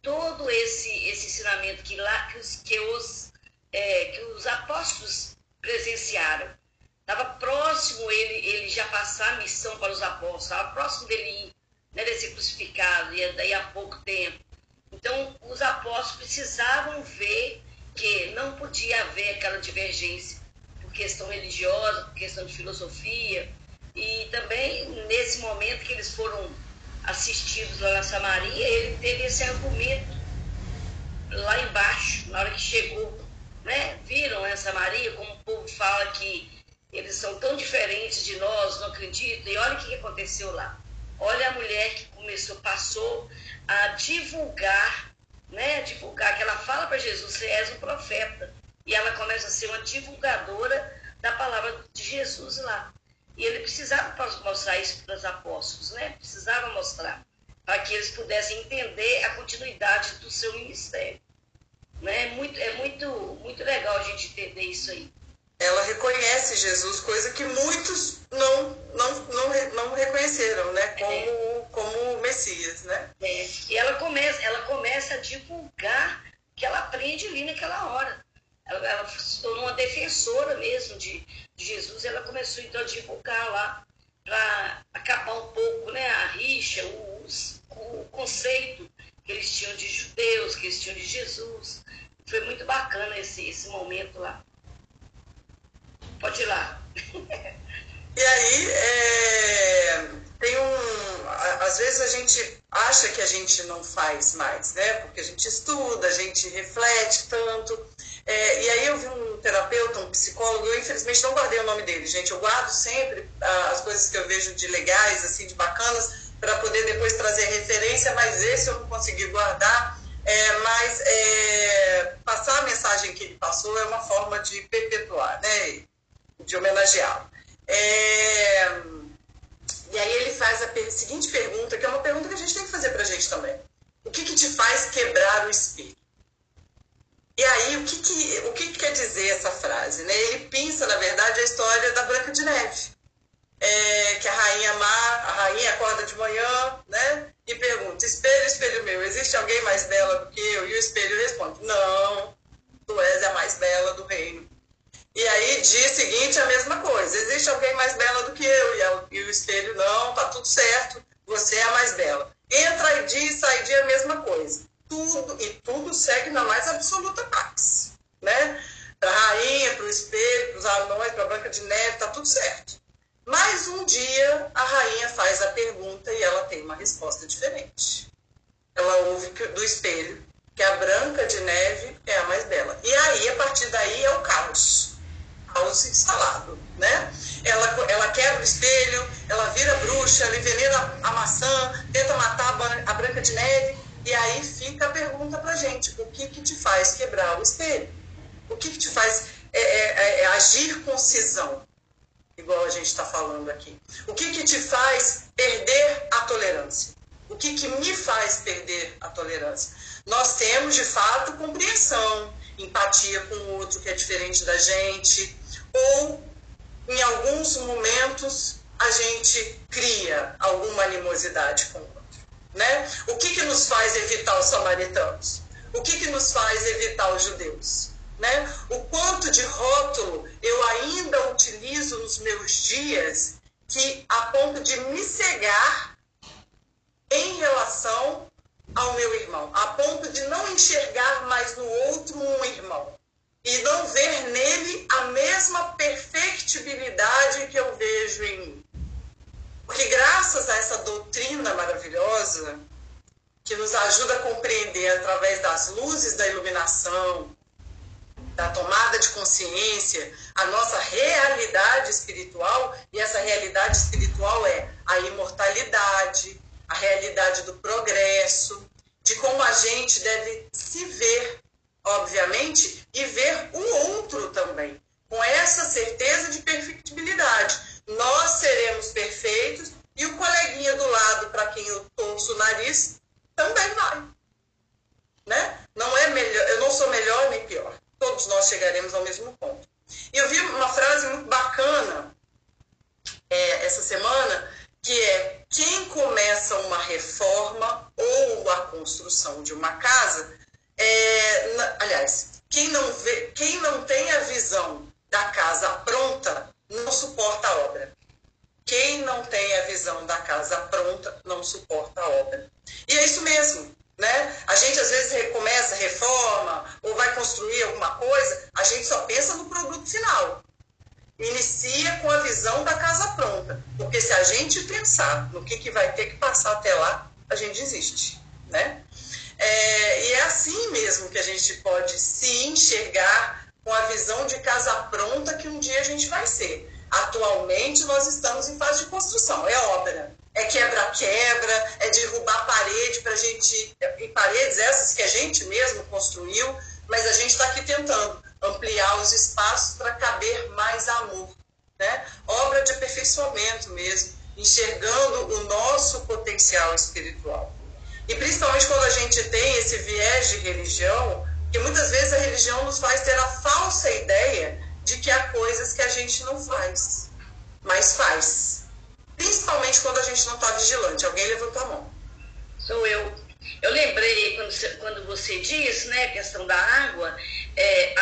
[SPEAKER 2] todo esse, esse ensinamento que, lá, que, os, que, os, é, que os apóstolos presenciaram. Estava próximo ele, ele já passar a missão para os apóstolos, estava próximo dele ir, né, de ser crucificado, e daí a pouco tempo. Então, os apóstolos precisavam ver que não podia haver aquela divergência por questão religiosa, por questão de filosofia, e também nesse momento que eles foram assistidos lá na Samaria, ele teve esse argumento lá embaixo, na hora que chegou, né? Viram essa Maria, como o povo fala que eles são tão diferentes de nós, não acredito. E olha o que aconteceu lá. Olha a mulher que começou, passou a divulgar, né? Divulgar, que ela fala para Jesus, você és um profeta. E ela começa a ser uma divulgadora da palavra de Jesus lá. E ele precisava mostrar isso para os apóstolos, né? Precisava mostrar para que eles pudessem entender a continuidade do seu ministério. Né? É, muito, é muito, muito legal a gente entender isso aí.
[SPEAKER 3] Ela reconhece Jesus, coisa que muitos não, não, não, não reconheceram, né? Como, é. como Messias, né?
[SPEAKER 2] É. E ela começa, ela começa a divulgar que ela aprende ali naquela hora. Ela, ela se tornou uma defensora mesmo de, de Jesus, ela começou então a divulgar lá para acabar um pouco né, a rixa, o, o conceito que eles tinham de judeus, que eles tinham de Jesus. Foi muito bacana esse, esse momento lá. Pode ir lá.
[SPEAKER 3] e aí, é, tem um. Às vezes a gente acha que a gente não faz mais, né? Porque a gente estuda, a gente reflete tanto. É, e aí eu vi um terapeuta, um psicólogo, eu infelizmente não guardei o nome dele, gente. Eu guardo sempre ah, as coisas que eu vejo de legais, assim, de bacanas, para poder depois trazer referência, mas esse eu não consegui guardar. É, mas é, passar a mensagem que ele passou é uma forma de perpetuar, né? de homenageá-lo. É, e aí ele faz a seguinte pergunta, que é uma pergunta que a gente tem que fazer para a gente também. O que, que te faz quebrar o espelho? E aí, o que, que, o que, que quer dizer essa frase? Né? Ele pensa, na verdade, a história da Branca de Neve. É, que a rainha má, a rainha acorda de manhã, né? E pergunta: espelho, espelho meu, existe alguém mais bela do que eu? E o espelho responde: não, tu és a mais bela do reino. E aí, dia seguinte, a mesma coisa: existe alguém mais bela do que eu? E, a, e o espelho: não, tá tudo certo, você é a mais bela. Entra e dia, sai dia, a mesma coisa tudo, e tudo segue na mais absoluta paz, né? Para a rainha, para o espelho, para os anões, para a Branca de Neve, tá tudo certo. Mas um dia a rainha faz a pergunta e ela tem uma resposta diferente. Ela ouve do espelho que a Branca de Neve é a mais bela. E aí, a partir daí, é o caos. Caos instalado, né? Ela, ela quebra o espelho, ela vira bruxa, ela envenena a maçã, tenta matar a Branca de Neve e aí fica a pergunta para gente: o que, que te faz quebrar o espelho? O que, que te faz é, é, é, é agir com cisão? Igual a gente está falando aqui. O que, que te faz perder a tolerância? O que, que me faz perder a tolerância? Nós temos, de fato, compreensão, empatia com o outro que é diferente da gente, ou em alguns momentos a gente cria alguma animosidade com o né? O que, que nos faz evitar os samaritanos? O que, que nos faz evitar os judeus? Né? O quanto de rótulo eu ainda utilizo nos meus dias que a ponto de me cegar em relação ao meu irmão, a ponto de não enxergar mais no outro um irmão e não ver nele a mesma perfectibilidade que eu vejo em mim. Porque graças a essa doutrina maravilhosa, que nos ajuda a compreender através das luzes da iluminação, da tomada de consciência, a nossa realidade espiritual, e essa realidade espiritual é a imortalidade, a realidade do progresso, de como a gente deve se ver, obviamente, e ver o outro também, com essa certeza de perfectibilidade. Nós seremos perfeitos e o coleguinha do lado, para quem eu torço o nariz, também vai. Né? Não é melhor, eu não sou melhor nem pior. Todos nós chegaremos ao mesmo ponto. E eu vi uma frase muito bacana é, essa semana, que é quem começa uma reforma ou a construção de uma casa, é, na, aliás, quem não, vê, quem não tem a visão da casa pronta não suporta a obra. Quem não tem a visão da casa pronta não suporta a obra. E é isso mesmo. Né? A gente às vezes recomeça, reforma ou vai construir alguma coisa, a gente só pensa no produto final. Inicia com a visão da casa pronta, porque se a gente pensar no que, que vai ter que passar até lá, a gente desiste. Né? É, e é assim mesmo que a gente pode se enxergar com a visão de casa pronta que um dia a gente vai ser. Atualmente nós estamos em fase de construção, é obra é quebra-quebra, é derrubar parede para gente, e paredes essas que a gente mesmo construiu, mas a gente está aqui tentando ampliar os espaços para caber mais amor. Né? Obra de aperfeiçoamento mesmo, enxergando o nosso potencial espiritual. E principalmente quando a gente tem esse viés de religião, que muitas vezes a religião nos faz ter a falsa ideia de que há coisas que a gente não faz, mas faz principalmente quando a gente não está vigilante. Alguém levantou a mão.
[SPEAKER 2] Sou eu. Eu lembrei quando você, quando você disse, né, questão da água, é,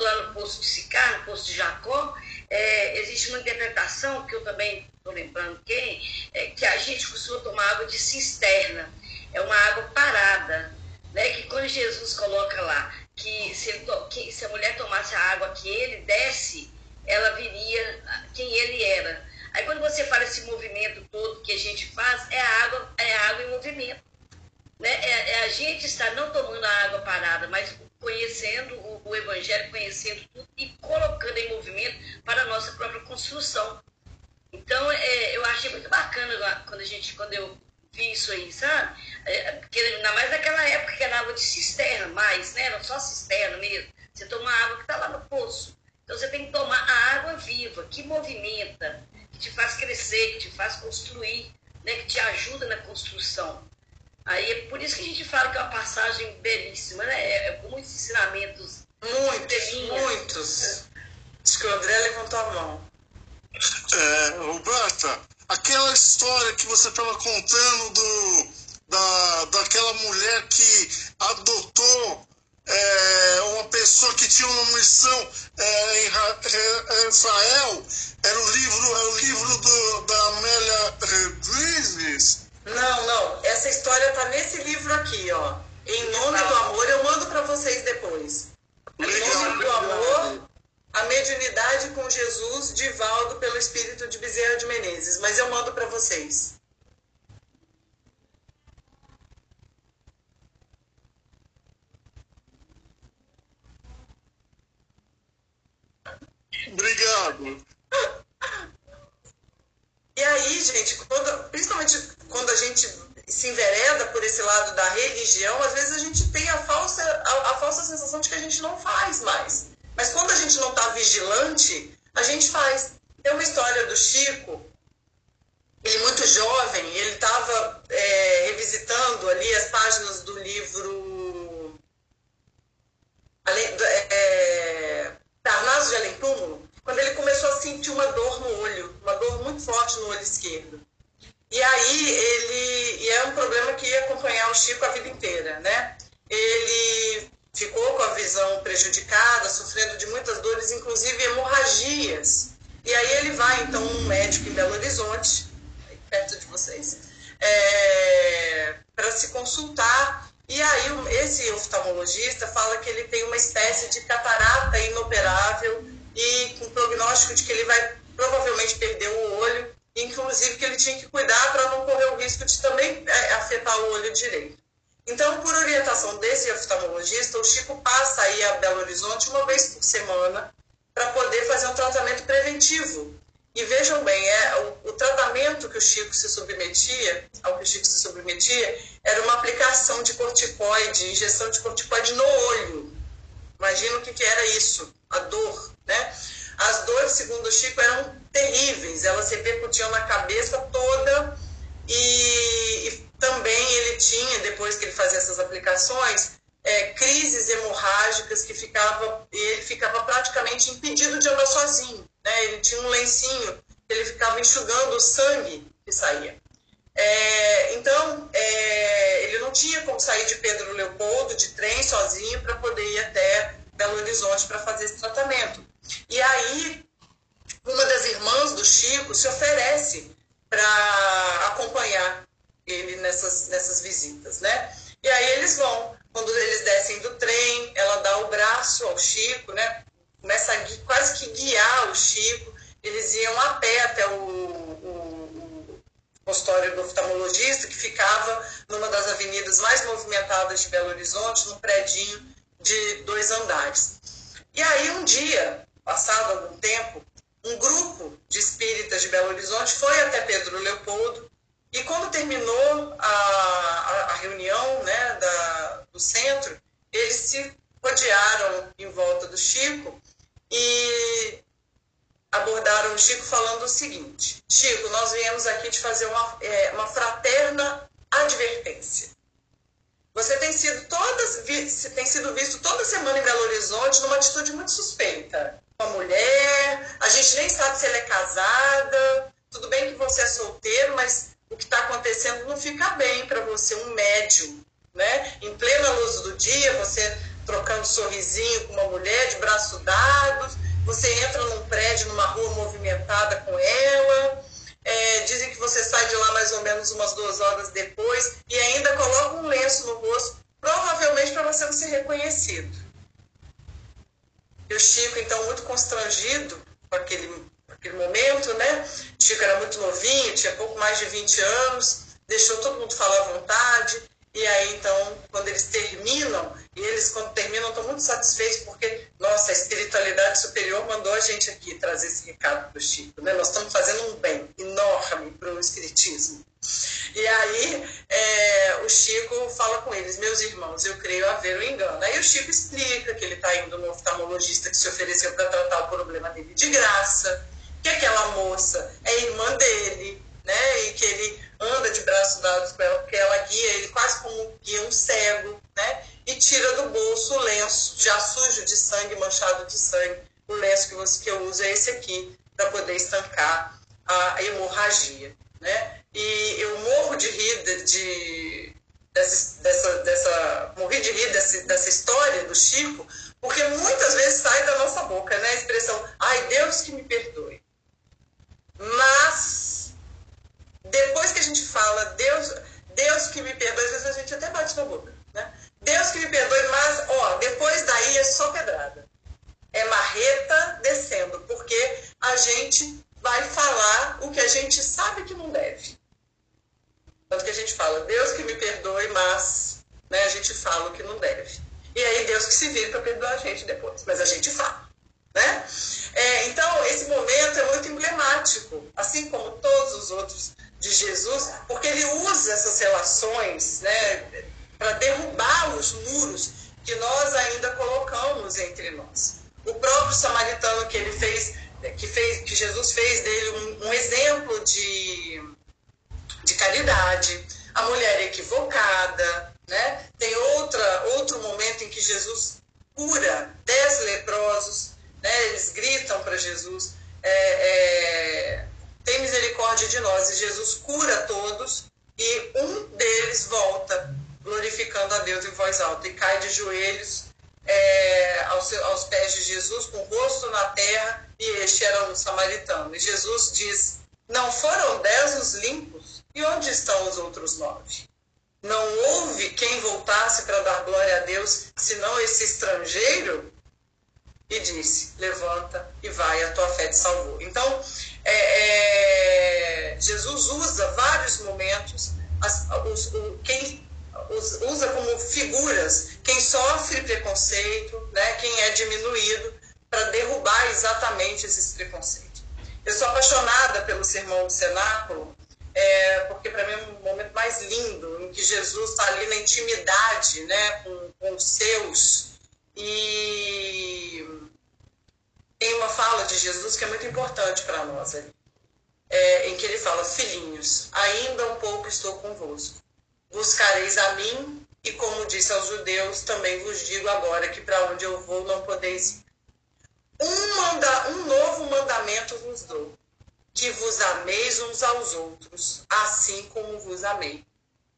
[SPEAKER 2] lá no poço de Sicar, no poço de Jacó, é, existe uma interpretação, que eu também estou lembrando quem, é, que a gente costuma tomar água de cisterna. É uma água parada, né, que quando Jesus coloca lá, que se, ele, que se a mulher tomasse a água que ele desce, ela viria quem ele era. Aí quando você fala esse movimento todo que a gente faz, é a água, é a água em movimento. Né? É, é a gente estar não tomando a água parada, mas conhecendo o, o, Evangelho, conhecendo tudo e colocando em movimento para a nossa própria construção. Então, é, eu achei muito bacana quando a gente, quando eu vi isso aí, sabe? É, porque ainda mais naquela época que era água de cisterna, mais, né? Era só cisterna mesmo. Você toma a água que está lá no poço. Então você tem que tomar a água viva, que movimenta, que te faz crescer, que te faz construir, né, que te ajuda na construção. Aí é por isso que a gente fala que é uma passagem belíssima, né? É, é com muitos ensinamentos.
[SPEAKER 3] Muitos, muitos. Acho que o André levantou a mão.
[SPEAKER 5] É, Roberta, aquela história que você estava contando do, da, daquela mulher que adotou é, uma pessoa que tinha uma missão é, em Israel, era o livro, é o livro do, da Amélia Rodrigues.
[SPEAKER 3] Não, não. Essa história tá nesse livro aqui, ó. Em nome do amor, eu mando para vocês depois. Em nome do amor, a mediunidade com Jesus, Divaldo, pelo espírito de Bezerra de Menezes. Mas eu mando para vocês.
[SPEAKER 5] Obrigado. *laughs*
[SPEAKER 3] E aí, gente, quando, principalmente quando a gente se envereda por esse lado da religião, às vezes a gente tem a falsa, a, a falsa sensação de que a gente não faz mais. Mas quando a gente não está vigilante, a gente faz. Tem uma história do Chico, ele muito jovem, ele estava é, revisitando ali as páginas do livro é, é, Parnaso de Além Túmulo, quando ele começou a sentir uma dor no olho, uma dor muito forte no olho esquerdo. E aí ele, e é um problema que ia acompanhar o Chico a vida inteira, né? Ele ficou com a visão prejudicada, sofrendo de muitas dores, inclusive hemorragias. E aí ele vai então um médico em Belo Horizonte, perto de vocês, é, para se consultar. E aí esse oftalmologista fala que ele tem uma espécie de catarata inoperável e com prognóstico de que ele vai provavelmente perder o olho, inclusive que ele tinha que cuidar para não correr o risco de também é, afetar o olho direito. Então, por orientação desse oftalmologista, o Chico passa aí a Belo Horizonte uma vez por semana para poder fazer um tratamento preventivo. E vejam bem, é, o, o, tratamento que o Chico se submetia, ao que o Chico se submetia, era uma aplicação de corticoide, injeção de corticoide no olho. Imagina o que, que era isso, a dor, né? As dores, segundo o Chico, eram terríveis, elas repercutiam na cabeça toda e, e também ele tinha, depois que ele fazia essas aplicações, é, crises hemorrágicas que ficava, ele ficava praticamente impedido de andar sozinho. Né? Ele tinha um lencinho, ele ficava enxugando o sangue que saía. É, então, é, ele não tinha como sair de Pedro Leopoldo de trem sozinho para poder ir até Belo Horizonte para fazer esse tratamento. E aí, uma das irmãs do Chico se oferece para acompanhar ele nessas, nessas visitas, né? E aí eles vão. Quando eles descem do trem, ela dá o braço ao Chico, né? Começa a quase que guiar o Chico. Eles iam a pé até o, consultório do oftalmologista, que ficava numa das avenidas mais movimentadas de Belo Horizonte, num predinho de dois andares. E aí um dia, passado algum tempo, um grupo de espíritas de Belo Horizonte foi até Pedro Leopoldo e quando terminou a, a, a reunião né, da, do centro, eles se rodearam em volta do Chico e abordaram o Chico falando o seguinte: Chico, nós viemos aqui te fazer uma, é, uma fraterna advertência. Você tem sido todas tem sido visto toda semana em Belo Horizonte numa atitude muito suspeita. Uma mulher, a gente nem sabe se ela é casada. Tudo bem que você é solteiro, mas o que está acontecendo não fica bem para você, um médium, né? Em plena luz do dia, você trocando sorrisinho com uma mulher de braço dados, você entra num prédio, numa rua movimentada com ela, é, dizem que você sai de lá mais ou menos umas duas horas depois e ainda coloca um lenço no rosto, provavelmente para você não ser reconhecido. E o Chico, então, muito constrangido com aquele naquele momento, né? Chico era muito novinho, tinha pouco mais de 20 anos, deixou todo mundo falar à vontade. E aí, então, quando eles terminam, e eles, quando terminam, estão muito satisfeitos, porque, nossa, a espiritualidade superior mandou a gente aqui trazer esse recado para o Chico. Né? Nós estamos fazendo um bem enorme para o Espiritismo. E aí, é, o Chico fala com eles: Meus irmãos, eu creio haver um engano. Aí o Chico explica que ele está indo no oftalmologista que se ofereceu para tratar o problema dele de graça que aquela moça é irmã dele, né? E que ele anda de braços dados com ela, porque ela guia ele quase como guia um cego, né? E tira do bolso o lenço, já sujo de sangue, manchado de sangue. O lenço que, você, que eu uso é esse aqui, para poder estancar a hemorragia, né? E eu morro de rir de, de dessa, dessa, dessa, morri de rir dessa, dessa história do Chico, porque muitas vezes sai da nossa boca, né? A expressão, ai, Deus que me perdoe. Mas, depois que a gente fala, Deus, Deus que me perdoe, às vezes a gente até bate na boca, né? Deus que me perdoe, mas, ó, depois daí é só pedrada. É marreta descendo, porque a gente vai falar o que a gente sabe que não deve. Tanto que a gente fala, Deus que me perdoe, mas né, a gente fala o que não deve. E aí Deus que se vira para perdoar a gente depois. Mas a gente fala. Né? É, então, esse momento é muito emblemático, assim como todos os outros de Jesus, porque ele usa essas relações né, para derrubar os muros que nós ainda colocamos entre nós. O próprio samaritano que ele fez, que, fez, que Jesus fez dele um, um exemplo de, de caridade, a mulher equivocada, né? Tem outra, outro momento em que Jesus cura dez leprosos, né? Eles gritam para Jesus, é, é, tem misericórdia de nós. E Jesus cura todos e um deles volta glorificando a Deus em voz alta e cai de joelhos é, aos, aos, pés de Jesus, com o rosto na terra, e este era um samaritano. E Jesus diz: Não foram dez os limpos, E onde estão os outros nove? Não houve quem voltasse para dar glória a Deus, senão esse estrangeiro? E disse: Levanta e vai, a tua fé te salvou. Então, é, é, Jesus usa vários momentos, as, os, quem os, usa como figuras quem sofre preconceito, né, quem é diminuído, para derrubar exatamente esses preconceitos. Eu sou apaixonada pelo sermão do cenáculo, é, porque para mim é um momento mais lindo, em que Jesus está ali na intimidade né, com, com os seus. E tem uma fala de Jesus que é muito importante para nós ali, é, em que ele fala: Filhinhos, ainda um pouco estou convosco. Buscareis a mim, e como disse aos judeus, também vos digo agora que para onde eu vou não podeis ir. Um, manda, um novo mandamento vos dou que vos ameis uns aos outros, assim como vos amei.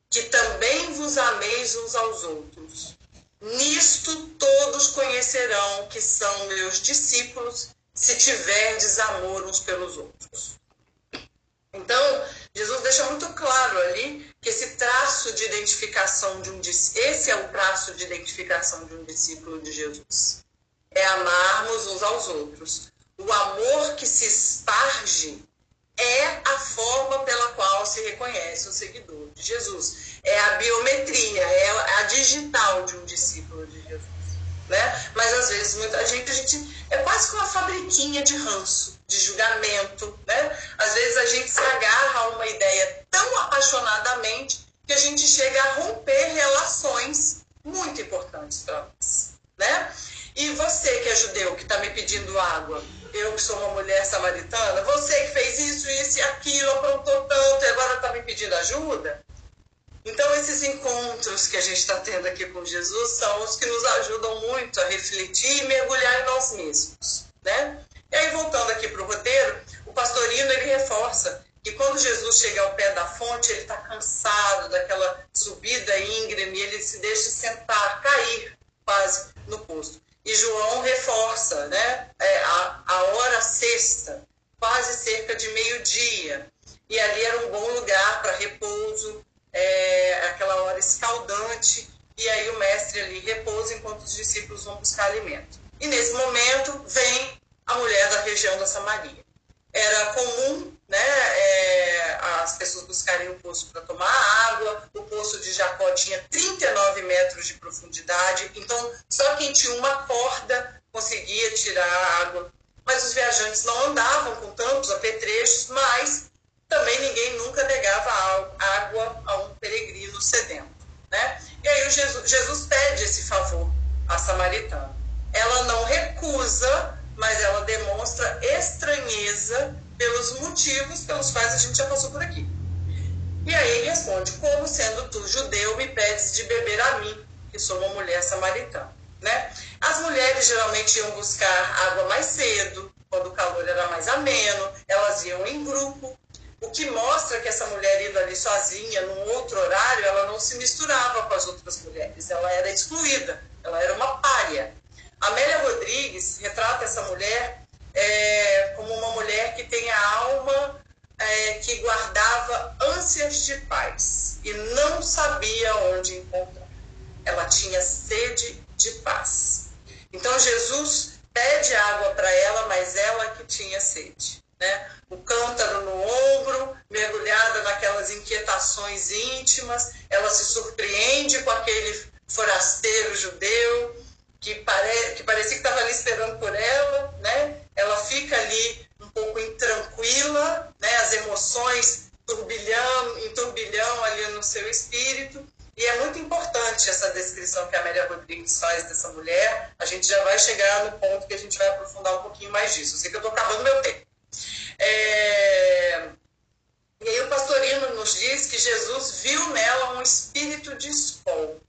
[SPEAKER 3] Que também vos ameis uns aos outros. Nisto todos conhecerão que são meus discípulos, se tiverdes amor uns pelos outros. Então, Jesus deixa muito claro ali que esse traço de identificação de um esse é o traço de identificação de um discípulo de Jesus. É amarmos uns aos outros. O amor que se esparge é a forma pela qual se reconhece o seguidor de Jesus. É a biometria, é a digital de um discípulo de Jesus. Né? Mas às vezes muita gente, a gente é quase como uma fabriquinha de ranço, de julgamento. Né? Às vezes a gente se agarra a uma ideia tão apaixonadamente que a gente chega a romper relações muito importantes para nós. Né? E você que é judeu, que está me pedindo água, eu que sou uma mulher samaritana, você que fez isso, isso e aquilo, aprontou tanto e agora está me pedindo ajuda? Então, esses encontros que a gente está tendo aqui com Jesus são os que nos ajudam muito a refletir e mergulhar em nós mesmos. Né? E aí, voltando aqui para o roteiro, o pastorino ele reforça que quando Jesus chega ao pé da fonte, ele está cansado daquela subida íngreme, ele se deixa sentar, cair quase no posto. E João reforça né, é, a, a hora sexta, quase cerca de meio-dia. E ali era um bom lugar para repouso, é, aquela hora escaldante. E aí o mestre ali repousa enquanto os discípulos vão buscar alimento. E nesse momento vem a mulher da região da Samaria. Era comum né, é, as pessoas buscarem um poço para tomar água. O poço de Jacó tinha 39 metros de profundidade, então só quem tinha uma corda conseguia tirar a água. Mas os viajantes não andavam com tantos apetrechos, mas também ninguém nunca negava água a um peregrino sedento. Né? E aí Jesus, Jesus pede esse favor à samaritana. Ela não recusa, mas ela demonstra estranheza pelos motivos pelos quais a gente já passou por aqui. E aí ele responde: Como sendo tu judeu, me pedes de beber a mim, que sou uma mulher samaritana. Né? As mulheres geralmente iam buscar água mais cedo, quando o calor era mais ameno, elas iam em grupo, o que mostra que essa mulher indo ali sozinha, num outro horário, ela não se misturava com as outras mulheres, ela era excluída, ela era uma párea. Amélia Rodrigues retrata essa mulher é, como uma mulher que tem a alma é, que guardava ânsias de paz e não sabia onde encontrar. Ela tinha sede de paz. Então Jesus pede água para ela, mas ela que tinha sede. Né? O cântaro no ombro, mergulhada naquelas inquietações íntimas, ela se surpreende com aquele forasteiro judeu que, pare... que parecia que estava ali esperando por ela, né? ela fica ali um pouco intranquila, né? as emoções turbilhão, em turbilhão ali no seu espírito. E é muito importante essa descrição que a Amélia Rodrigues faz dessa mulher. A gente já vai chegar no ponto que a gente vai aprofundar um pouquinho mais disso. Eu sei que eu estou acabando meu tempo. É... E aí o pastorino nos diz que Jesus viu nela um espírito de escol,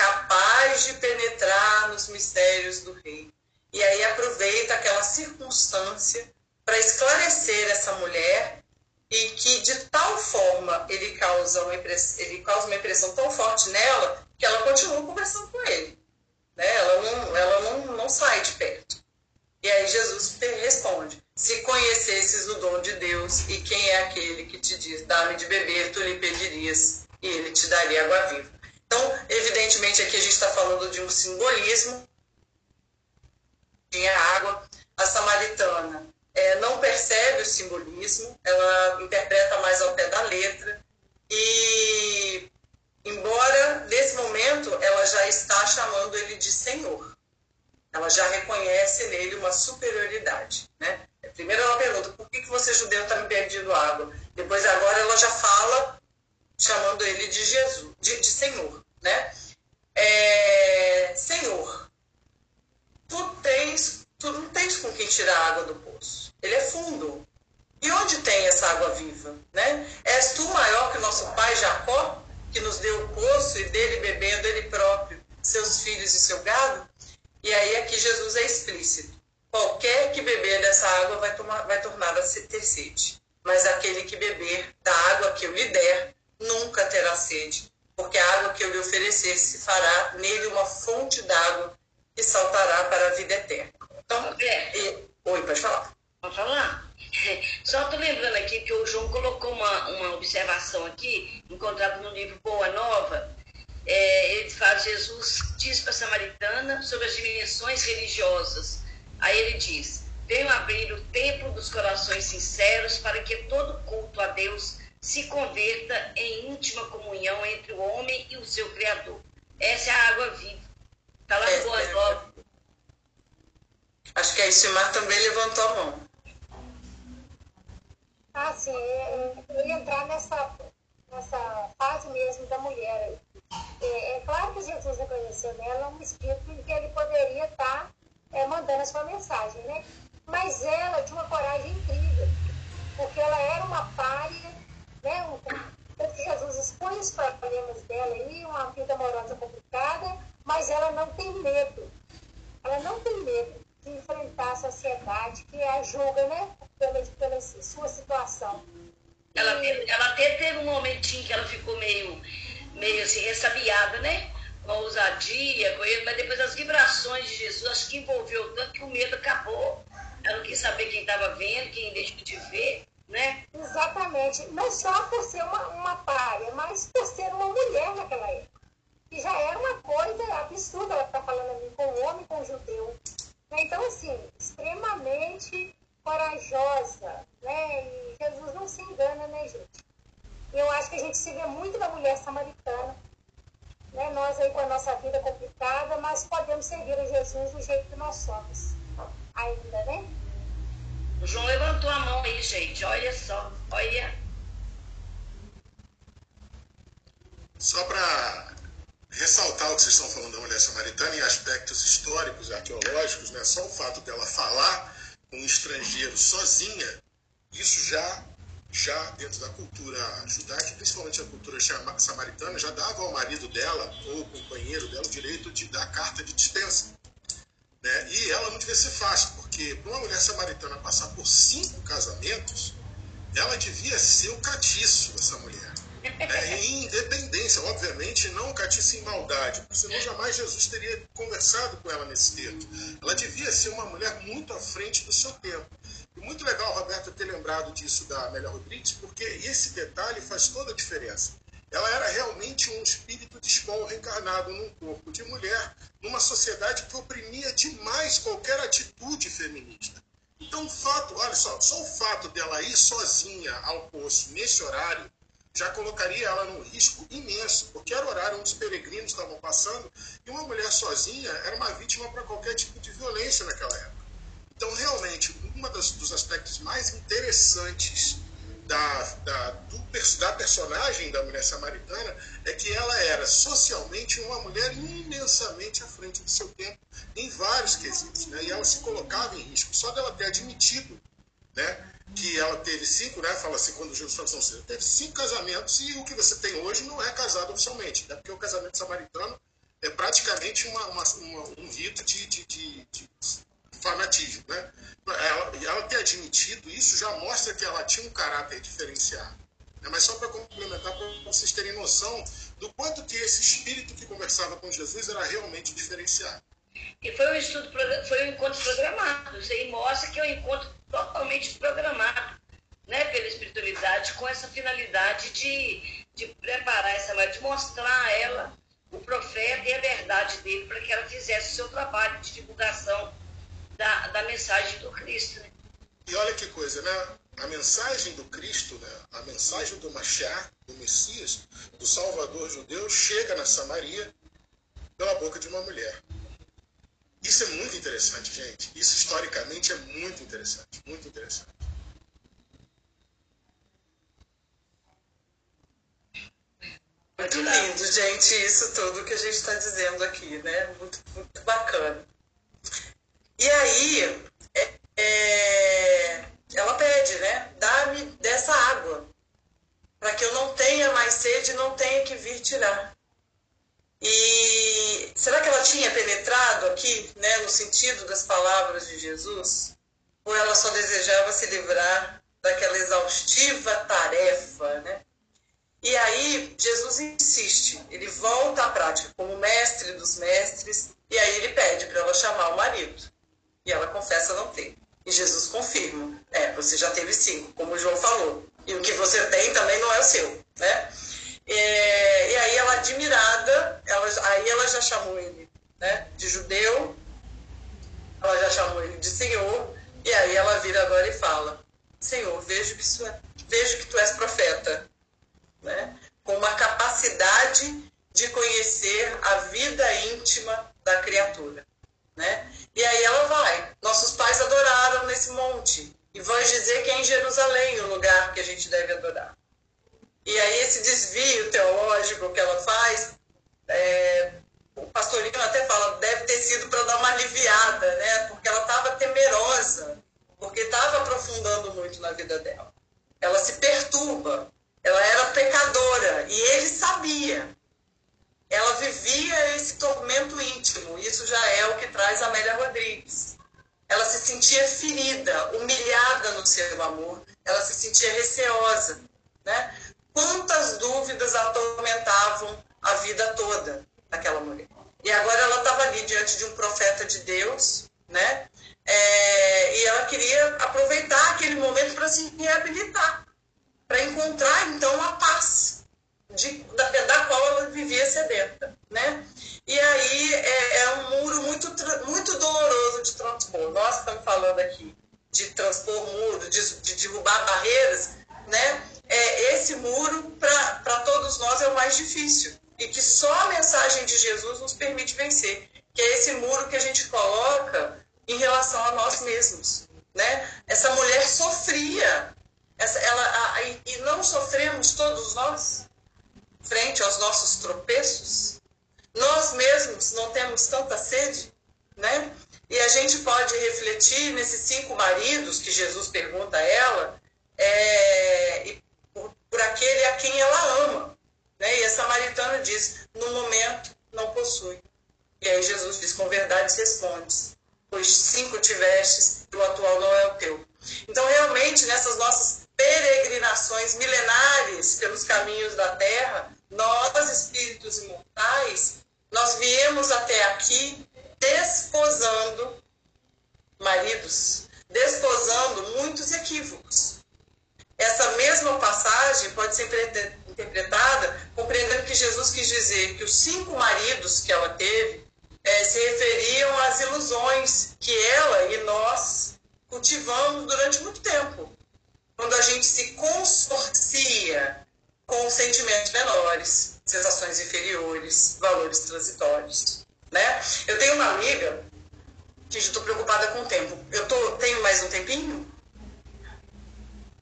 [SPEAKER 3] capaz de penetrar nos mistérios do rei. E aí aproveita aquela circunstância para esclarecer essa mulher e que de tal forma ele causa uma impressão, ele causa uma impressão tão forte nela que ela continua conversando com ele. Né? Ela, não, ela não, não sai de perto. E aí Jesus responde: Se conhecesses o dom de Deus e quem é aquele que te diz, dá-me de beber, tu lhe pedirias e ele te daria água viva. Então, evidentemente, aqui a gente está falando de um simbolismo. Tinha água. A samaritana é, não percebe o simbolismo, ela interpreta mais ao pé da letra. E, embora nesse momento ela já está chamando ele de Senhor, ela já reconhece nele uma superioridade. Né? Primeiro ela pergunta: por que, que você, judeu, está me pedindo água? Depois, agora, ela já fala chamando ele de Jesus, de, de Senhor. Né? É, Senhor, tu tens, tu não tens com quem tirar a água do poço. Ele é fundo. E onde tem essa água viva? Né? És tu maior que nosso pai Jacó, que nos deu o poço e dele bebendo ele próprio, seus filhos e seu gado? E aí aqui Jesus é explícito. Qualquer que beber dessa água vai, tomar, vai tornar a ter sede. Mas aquele que beber da água que eu lhe der, nunca terá sede. Porque a água que eu lhe oferecer se fará nele uma fonte d'água que saltará para a vida eterna. Então, e... oi, pode falar.
[SPEAKER 2] Pode falar? *laughs* Só estou lembrando aqui que o João colocou uma, uma observação aqui, encontrada no livro Boa Nova, é, ele fala, Jesus diz para a samaritana sobre as dimensões religiosas. Aí ele diz: Venho abrir o templo dos corações sinceros para que todo culto a Deus se converta em íntima comunhão entre o homem e o seu Criador. Essa é a água viva. Está lá no Boa Nova.
[SPEAKER 3] Acho que a Istimar também levantou a mão.
[SPEAKER 4] Ah, sim. Eu ia entrar nessa, nessa fase mesmo da mulher. É, é, claro que Jesus reconheceu nela um espírito em que ele poderia estar é, mandando a sua mensagem, né? Mas ela tinha uma coragem incrível, porque ela era uma párea, né? Que Jesus expõe os problemas dela aí, uma vida amorosa complicada, mas ela não tem medo. Ela não tem medo de enfrentar a sociedade que a julga, né? Pela, pela sua situação.
[SPEAKER 2] Ela, teve, ela até teve um momentinho que ela ficou meio meio assim, ressabiada, né? Com a ousadia, com ele, mas depois as vibrações de Jesus, acho que envolveu tanto que o medo acabou. Ela não quis saber quem estava vendo, quem deixou de ver, né?
[SPEAKER 4] Exatamente. Não só por ser uma, uma párea, mas por ser uma mulher naquela época. Que já era uma coisa absurda ela estar falando ali com o homem, com o judeu. Então, assim, extremamente corajosa, né? E Jesus não se engana, né, gente? Eu acho que a gente se vê muito da mulher samaritana. Né? Nós aí com a nossa vida complicada, mas podemos servir a Jesus do jeito que nós somos. Ainda, né?
[SPEAKER 2] O João levantou a mão aí, gente. Olha só. Olha.
[SPEAKER 5] Só para ressaltar o que vocês estão falando da mulher samaritana em aspectos históricos arqueológicos, né? só o fato dela falar com um estrangeiro sozinha, isso já já dentro da cultura judaica, principalmente a cultura samaritana, já dava ao marido dela ou companheiro dela o direito de dar carta de dispensa. Né? E ela não devia ser fácil, porque para uma mulher samaritana passar por cinco casamentos, ela devia ser o catiço dessa mulher. É, em independência, obviamente, não o catiço em maldade, senão jamais Jesus teria conversado com ela nesse tempo. Ela devia ser uma mulher muito à frente do seu tempo. Muito legal, Roberto, ter lembrado disso da Amélia Rodrigues, porque esse detalhe faz toda a diferença. Ela era realmente um espírito de escola reencarnado num corpo de mulher, numa sociedade que oprimia demais qualquer atitude feminista. Então, o fato, olha só, só o fato dela ir sozinha ao poço nesse horário já colocaria ela num risco imenso, porque era o horário onde os peregrinos estavam passando e uma mulher sozinha era uma vítima para qualquer tipo de violência naquela época. Então, realmente, um dos aspectos mais interessantes da, da, do, da personagem da mulher samaritana é que ela era socialmente uma mulher imensamente à frente do seu tempo em vários quesitos. Né? E ela se colocava em risco. Só dela ter admitido né, que ela teve cinco, né, fala assim, quando Jesus fala assim, teve cinco casamentos e o que você tem hoje não é casado oficialmente. Né? Porque o casamento samaritano é praticamente uma, uma, uma, um rito de, de, de, de fanatismo. Né? Ela, ela ter admitido isso já mostra que ela tinha um caráter diferenciado. Né? Mas só para complementar, para vocês terem noção do quanto que esse espírito que conversava com Jesus era realmente diferenciado.
[SPEAKER 2] E foi um estudo, foi um encontro programado. Isso aí mostra que é um encontro totalmente programado né, pela espiritualidade, com essa finalidade de, de preparar essa mulher, de mostrar a ela o profeta e a verdade dele, para que ela fizesse o seu trabalho de divulgação da, da mensagem do Cristo. Né?
[SPEAKER 5] E olha que coisa, né? A mensagem do Cristo, né? a mensagem do Mashiach, do Messias, do Salvador judeu, chega na Samaria pela boca de uma mulher. Isso é muito interessante, gente. Isso historicamente é muito interessante, muito interessante.
[SPEAKER 3] Muito lindo, gente, isso tudo que a gente está dizendo aqui, né? Muito, muito bacana. E aí, é, é, ela pede, né? Dá-me dessa água, para que eu não tenha mais sede e não tenha que vir tirar. E será que ela tinha penetrado aqui, né, no sentido das palavras de Jesus? Ou ela só desejava se livrar daquela exaustiva tarefa, né? E aí Jesus insiste, ele volta à prática como mestre dos mestres, e aí ele pede para ela chamar o marido. E ela confessa não ter. E Jesus confirma: é, você já teve cinco, como o João falou. E o que você tem também não é o seu, né? É, e aí ela admirada, ela, aí ela já chamou ele né, de judeu, ela já chamou ele de senhor, e aí ela vira agora e fala: Senhor, vejo que, é, vejo que tu és profeta né? com uma capacidade de conhecer a vida íntima da criatura. Né? E aí ela vai. Nossos pais adoraram nesse monte. E vais dizer que é em Jerusalém o lugar que a gente deve adorar. E aí esse desvio teológico que ela faz, é, o pastorinho até fala, deve ter sido para dar uma aliviada, né? Porque ela estava temerosa, porque estava aprofundando muito na vida dela. Ela se perturba, ela era pecadora e ele sabia. Ela vivia esse tormento íntimo. Isso já é o que traz Amélia Rodrigues. Ela se sentia ferida, humilhada no seu amor. Ela se sentia receosa. Né? Quantas dúvidas atormentavam a vida toda daquela mulher. E agora ela estava ali diante de um profeta de Deus, né? É, e ela queria aproveitar aquele momento para se reabilitar para encontrar então a paz de, da, da qual ela vivia sedenta, né? E aí é, é um muro muito, muito doloroso de transpor. Nós estamos falando aqui de transpor muro, de, de derrubar barreiras, né? É, esse muro, para todos nós, é o mais difícil. E que só a mensagem de Jesus nos permite vencer. Que é esse muro que a gente coloca em relação a nós mesmos. Né? Essa mulher sofria essa, ela, a, e não sofremos todos nós frente aos nossos tropeços? Nós mesmos não temos tanta sede, né? E a gente pode refletir nesses cinco maridos que Jesus pergunta a ela, é, por, por, aquele a quem ela ama. Né? E a samaritana diz: no momento não possui. E aí Jesus diz: com verdade respondes, pois cinco tivestes e o atual não é o teu. Então, realmente, nessas nossas peregrinações milenares pelos caminhos da terra, nós, espíritos imortais, nós viemos até aqui desposando maridos, desposando muitos equívocos. Essa mesma passagem pode ser interpretada compreendendo que Jesus quis dizer que os cinco maridos que ela teve é, se referiam às ilusões que ela e nós cultivamos durante muito tempo quando a gente se consorcia com sentimentos menores, sensações inferiores, valores transitórios. Né? Eu tenho uma amiga que estou preocupada com o tempo. Eu tô, tenho mais um tempinho?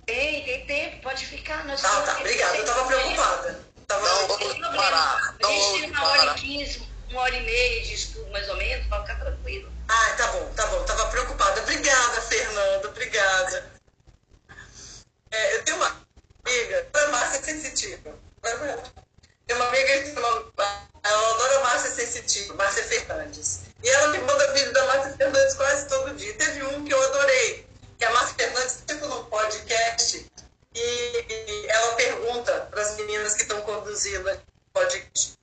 [SPEAKER 2] Tem, tem tempo, pode ficar.
[SPEAKER 3] Nós ah, tá, obrigada. Eu estava preocupada. Tava...
[SPEAKER 5] Não, vamos parar.
[SPEAKER 2] a gente tem uma hora e quinze, uma hora e meia de estudo, mais ou menos, para ficar tranquilo.
[SPEAKER 3] Ah, tá bom, tá bom. Tava preocupada. Obrigada, Fernanda. Obrigada. É, eu tenho uma amiga, ela é massa sensitiva. Tem uma amiga que ela adora massa sensitiva, Márcia Fernandes. E ela me manda vídeo da Márcia Fernandes quase todo dia. Teve um que eu adorei, que a Márcia Fernandes, tipo num podcast, e ela pergunta para as meninas que estão conduzindo o podcast.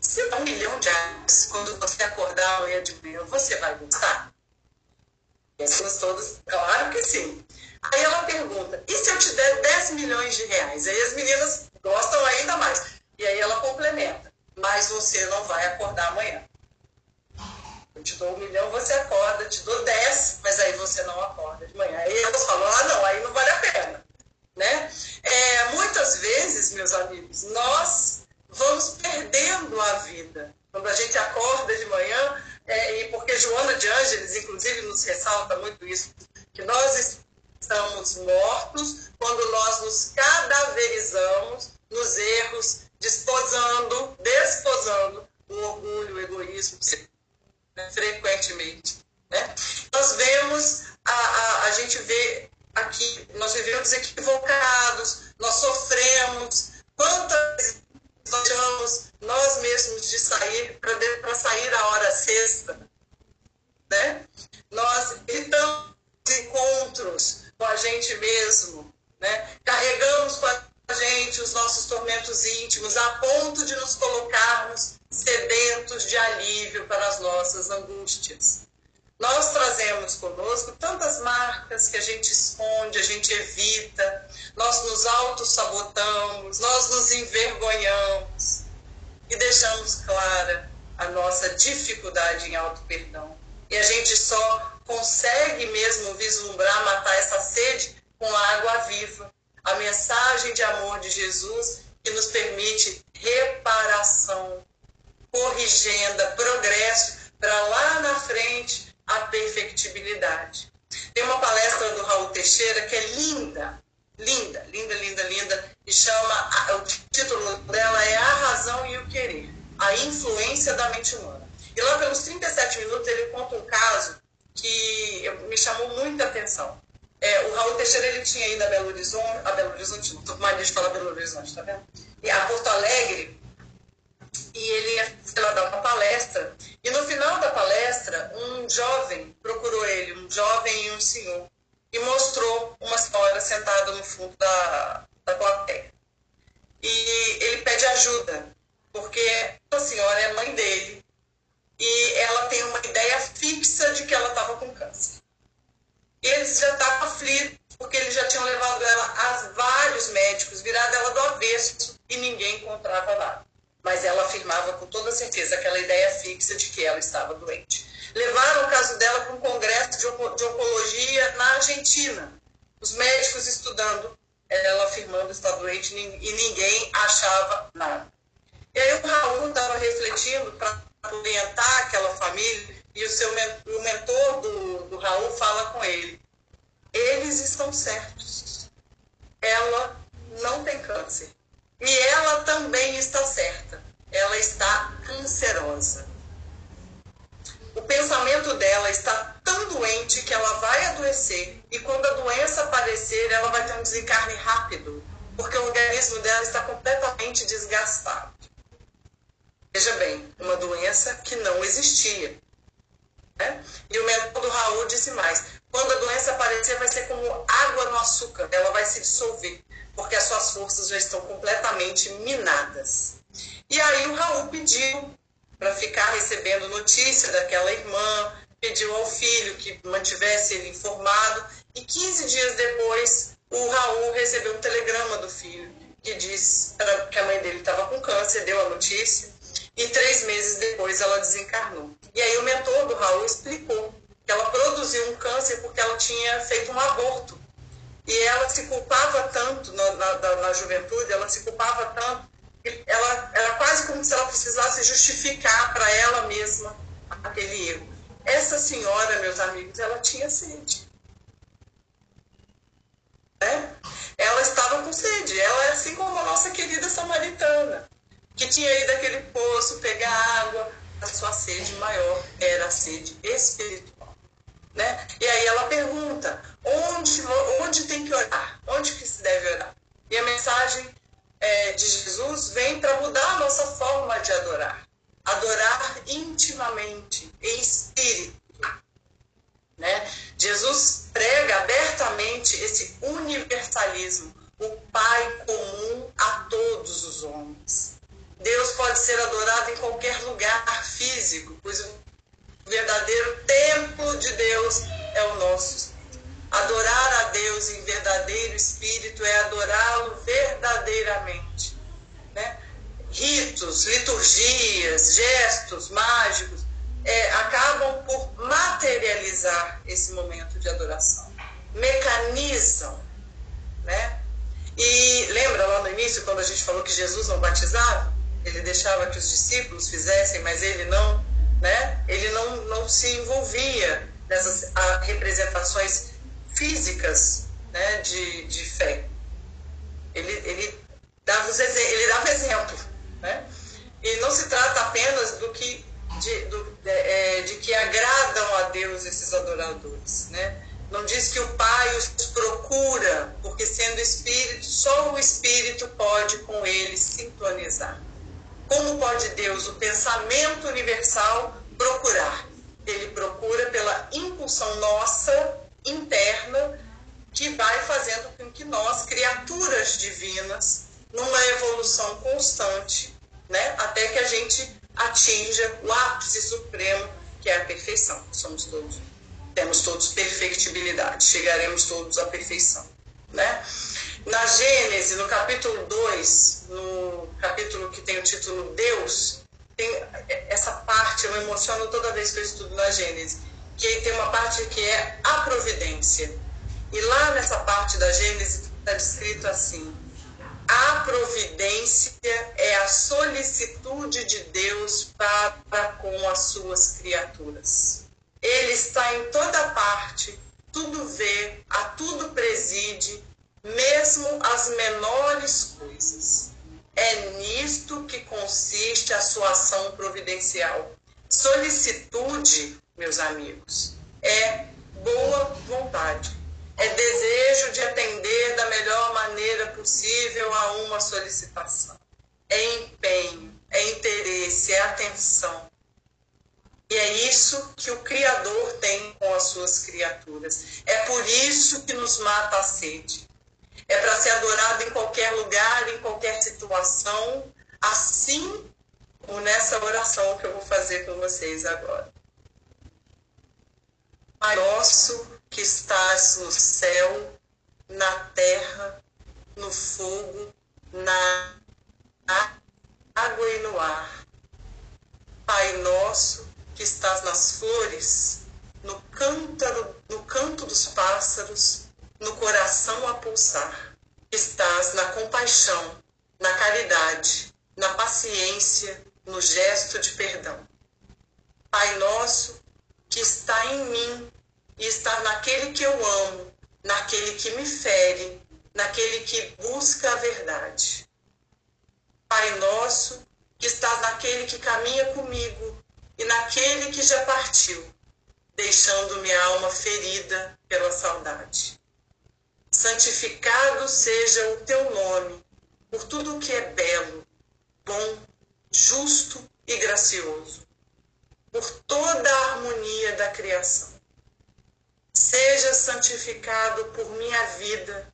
[SPEAKER 3] Se dá um milhão de reais quando você acordar amanhã de manhã, você Somos todos, claro que sim. Aí ela pergunta: e se eu te der 10 milhões de reais? Aí as meninas gostam ainda mais. E aí ela complementa: mas você não vai acordar amanhã. Eu te dou um milhão, você acorda, te dou 10, mas aí você não acorda de manhã. Aí elas falam: ah, não, aí não vale a pena. Né? É, muitas vezes, meus amigos, nós vamos perdendo a vida. Quando a gente acorda de manhã, é, e porque Joana de Ângeles, inclusive, nos ressalta muito isso, que nós estamos mortos quando nós nos cadaverizamos nos erros, desposando, desposando o orgulho, o egoísmo, frequentemente. Né? Nós vemos, a, a, a gente vê aqui, nós vivemos equivocados, nós sofremos, quantas nós deixamos nós mesmos de sair para sair a hora sexta, né? Nós evitamos encontros com a gente mesmo, né? Carregamos com a gente os nossos tormentos íntimos a ponto de nos colocarmos sedentos de alívio para as nossas angústias. Nós trazemos conosco tantas marcas que a gente esconde, a gente evita, nós nos auto-sabotamos, nós nos envergonhamos e deixamos clara a nossa dificuldade em auto-perdão. E a gente só consegue mesmo vislumbrar, matar essa sede com a água viva, a mensagem de amor de Jesus que nos permite reparação, corrigenda, progresso para lá na frente a perfectibilidade. Tem uma palestra do Raul Teixeira que é linda, linda, linda, linda, linda, e chama, o título dela é A Razão e o Querer, a influência da mente humana. E lá pelos 37 minutos ele conta um caso que me chamou muita atenção. É, o Raul Teixeira ele tinha ido a Belo Horizonte, a Belo Horizonte, mania de falar Belo Horizonte, tá vendo? E a Porto Alegre, e ele ia lá, dar uma palestra. E no final da palestra, um jovem procurou ele, um jovem e um senhor, e mostrou uma senhora sentada no fundo da, da plateia. E ele pede ajuda, porque a senhora é mãe dele e ela tem uma ideia fixa de que ela estava com câncer. Eles já estavam aflitos, porque eles já tinham levado ela a vários médicos, virado ela do avesso, e ninguém encontrava nada mas ela afirmava com toda certeza aquela ideia fixa de que ela estava doente. Levaram o caso dela para um congresso de oncologia na Argentina. Os médicos estudando, ela afirmando estar doente e ninguém achava nada. E aí o Raul estava refletindo para orientar aquela família e o seu o mentor do, do Raul fala com ele. Eles estão certos. Ela não tem câncer e ela também está certa. Ela está cancerosa. O pensamento dela está tão doente que ela vai adoecer. E quando a doença aparecer, ela vai ter um desencarne rápido. Porque o organismo dela está completamente desgastado. Veja bem, uma doença que não existia. Né? E o mentor do Raul disse mais: quando a doença aparecer, vai ser como água no açúcar, ela vai se dissolver porque as suas forças já estão completamente minadas. E aí o Raul pediu para ficar recebendo notícia daquela irmã, pediu ao filho que mantivesse ele informado, e 15 dias depois o Raul recebeu um telegrama do filho que diz que a mãe dele estava com câncer, deu a notícia, e três meses depois ela desencarnou. E aí o mentor do Raul explicou que ela produziu um câncer porque ela tinha feito um aborto e ela se culpava tanto na, na, na juventude, ela se culpava tanto, que ela era quase como se ela precisasse justificar para ela mesma aquele erro. Essa senhora, meus amigos, ela tinha sede. Né? Ela estava com sede. Ela é assim como a nossa querida samaritana, que tinha ido àquele poço pegar água. A sua sede maior era a sede espiritual. Né? E aí ela pergunta: onde, onde tem que orar? Onde que se deve orar? E a mensagem é, de Jesus vem para mudar a nossa forma de adorar. Adorar intimamente, em espírito. Né? Jesus prega abertamente esse universalismo, o Pai comum a todos os homens. Deus pode ser adorado em qualquer lugar físico, pois o verdadeiro templo de Deus é o nosso. Adorar a Deus em verdadeiro espírito é adorá-lo verdadeiramente. Né? Ritos, liturgias, gestos mágicos é, acabam por materializar esse momento de adoração, mecanizam, né? E lembra lá no início, quando a gente falou que Jesus não batizava? Ele deixava que os discípulos fizessem, mas ele não, né? Ele não, não se envolvia nessas representações físicas né, de, de fé. Ele, ele, dava os, ele dava exemplo. Né? E não se trata apenas do que, de, do, é, de que agradam a Deus esses adoradores. Né? Não diz que o Pai os procura, porque sendo Espírito, só o Espírito pode com eles sintonizar. Como pode Deus, o pensamento universal, procurar? Ele procura pela impulsão nossa, interna, que vai fazendo com que nós, criaturas divinas, numa evolução constante, né, até que a gente atinja o ápice supremo, que é a perfeição. Somos todos temos todos perfectibilidade, chegaremos todos à perfeição. Né? Na Gênesis, no capítulo 2, no capítulo que tem o título Deus, tem essa parte, eu me emociono toda vez que eu estudo na Gênesis, que tem uma parte que é a providência. E lá nessa parte da Gênesis está descrito assim: a providência é a solicitude de Deus para com as suas criaturas. Ele está em toda parte, tudo vê, a tudo preside, mesmo as menores coisas. É nisto que consiste a sua ação providencial. Solicitude, meus amigos, é boa vontade. É desejo de atender da melhor maneira possível a uma solicitação. É empenho, é interesse, é atenção e é isso que o Criador tem com as suas criaturas. É por isso que nos mata a sede. Adorado em qualquer lugar, em qualquer situação, assim como nessa oração que eu vou fazer com vocês agora. Pai nosso que estás no céu, na terra, no fogo, na água e no ar. Pai nosso que estás nas flores, no, cântaro, no canto dos pássaros, no coração a pulsar. Estás na compaixão, na caridade, na paciência, no gesto de perdão. Pai nosso, que está em mim e está naquele que eu amo, naquele que me fere, naquele que busca a verdade. Pai nosso, que estás naquele que caminha comigo, e naquele que já partiu, deixando minha alma ferida pela saudade. Santificado seja o teu nome por tudo que é belo, bom, justo e gracioso, por toda a harmonia da criação. Seja santificado por minha vida,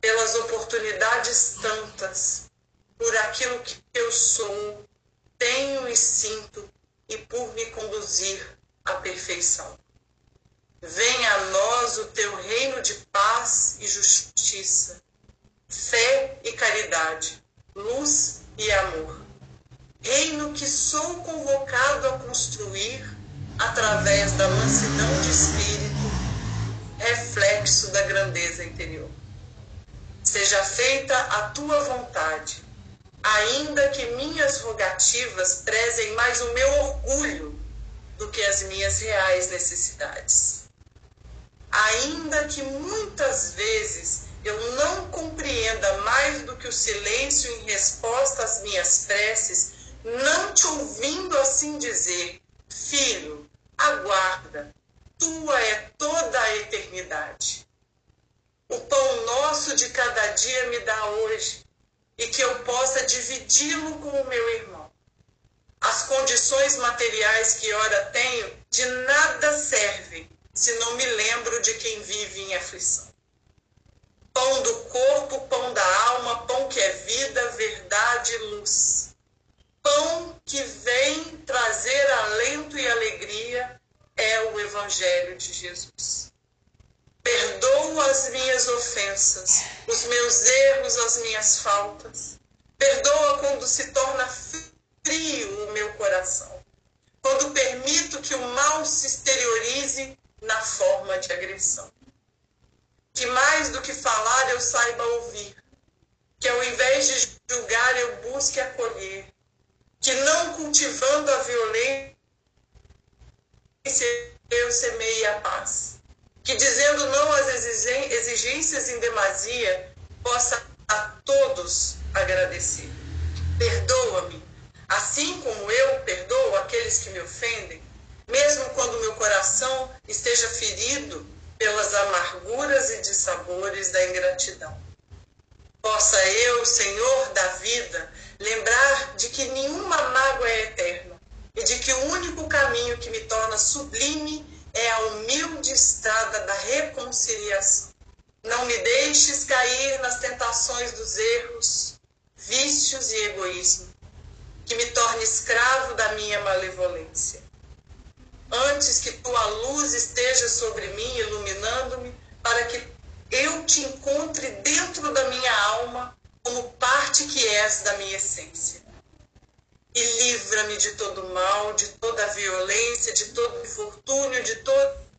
[SPEAKER 3] pelas oportunidades tantas, por aquilo que eu sou, tenho e sinto e por me conduzir à perfeição. Venha a nós o teu reino de paz e justiça, fé e caridade, luz e amor. Reino que sou convocado a construir através da mansidão de espírito, reflexo da grandeza interior. Seja feita a tua vontade ainda que minhas rogativas prezem mais o meu orgulho do que as minhas reais necessidades. Ainda que muitas vezes eu não compreenda mais do que o silêncio em resposta às minhas preces, não te ouvindo assim dizer, filho, aguarda, tua é toda a eternidade. O pão nosso de cada dia me dá hoje e que eu possa dividi-lo com o meu irmão. As condições materiais que ora tenho de nada servem se não me lembro de quem vive em aflição. Pão do corpo, pão da alma, pão que é vida, verdade e luz. Pão que vem trazer alento e alegria é o Evangelho de Jesus. perdoa as minhas ofensas, os meus erros, as minhas faltas. Perdoa quando se torna frio o meu coração, quando permito que o mal se exteriorize na forma de agressão. Que mais do que falar eu saiba ouvir, que ao invés de julgar eu busque acolher, que não cultivando a violência eu semeie a paz, que dizendo não às exigências em demasia possa a todos agradecer. Perdoa-me, assim como eu perdoo aqueles que me ofendem, mesmo quando meu coração esteja ferido pelas amarguras e dissabores da ingratidão. Possa eu, Senhor da vida, lembrar de que nenhuma mágoa é eterna e de que o único caminho que me torna sublime é a humilde estrada da reconciliação. Não me deixes cair nas tentações dos erros, vícios e egoísmo, que me torne escravo da minha malevolência. Antes que tua luz esteja sobre mim, iluminando-me, para que eu te encontre dentro da minha alma como parte que és da minha essência. E livra-me de todo mal, de toda violência, de todo infortúnio, de todo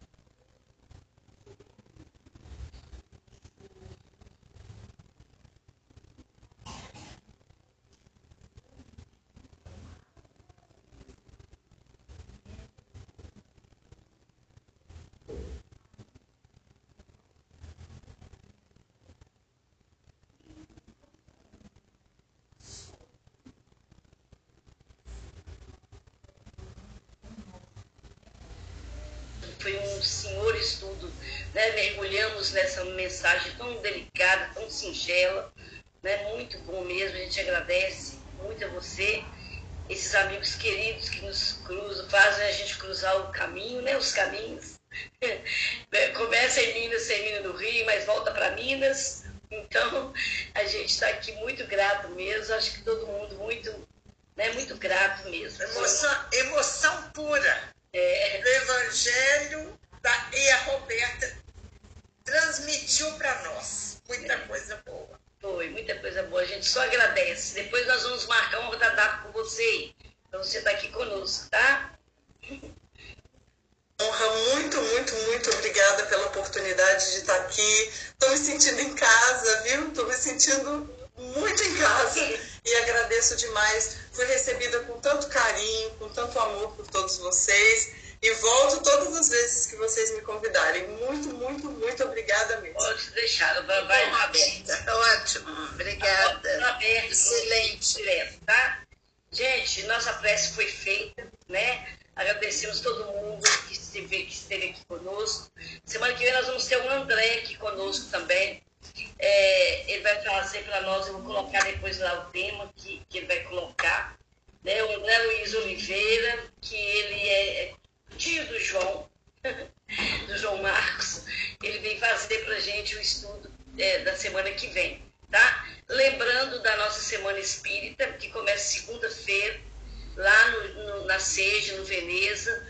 [SPEAKER 2] foi um senhor estudo, né? mergulhamos nessa mensagem tão delicada, tão singela, né? muito bom mesmo, a gente agradece muito a você, esses amigos queridos que nos cruzam, fazem a gente cruzar o caminho, né? os caminhos. *laughs* Começa em Minas, termina no Rio, mas volta para Minas. Então, a gente está aqui muito grato mesmo, acho que todo mundo muito, né, muito grato mesmo.
[SPEAKER 6] Emoção, emoção pura é. do Evangelho da, e a Roberta transmitiu para nós muita coisa boa.
[SPEAKER 2] Foi, muita coisa boa. A gente só agradece. Depois nós vamos marcar uma data com você, para você estar tá aqui conosco, tá? *laughs*
[SPEAKER 3] Honra, muito, muito, muito obrigada pela oportunidade de estar aqui. Estou me sentindo em casa, viu? Estou me sentindo muito em casa e agradeço demais. Fui recebida com tanto carinho, com tanto amor por todos vocês e volto todas as vezes que vocês me convidarem. Muito, muito, muito obrigada mesmo.
[SPEAKER 2] Pode deixar, vai, vai
[SPEAKER 6] aberta. Ótimo, obrigada.
[SPEAKER 2] Aberto, Excelente. Direto, tá? Gente, nossa prece foi feita, né? Agradecemos todo mundo que esteve, que esteve aqui conosco. Semana que vem nós vamos ter o André aqui conosco também é, ele vai trazer para nós, eu vou colocar depois lá o tema que, que ele vai colocar. Né? O André Luiz Oliveira, que ele é, é tio do João, *laughs* do João Marcos, ele vem fazer para a gente o estudo é, da semana que vem. Tá? Lembrando da nossa Semana Espírita, que começa segunda-feira, lá no, no, na Seja, no Veneza.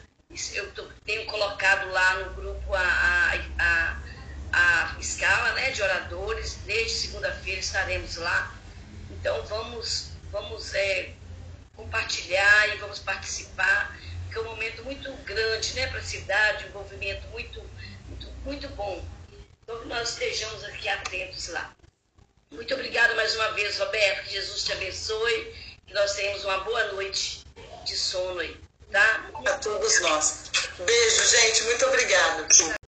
[SPEAKER 2] Eu tô, tenho colocado lá no grupo a, a, a a escala né, de oradores. Desde segunda-feira estaremos lá. Então vamos, vamos é, compartilhar e vamos participar, que é um momento muito grande né, para a cidade, um envolvimento muito, muito, muito bom. Então nós estejamos aqui atentos lá. Muito obrigada mais uma vez, Roberto. Que Jesus te abençoe. Que nós tenhamos uma boa noite de sono aí, tá?
[SPEAKER 3] A todos nós. Beijo, gente. Muito obrigada.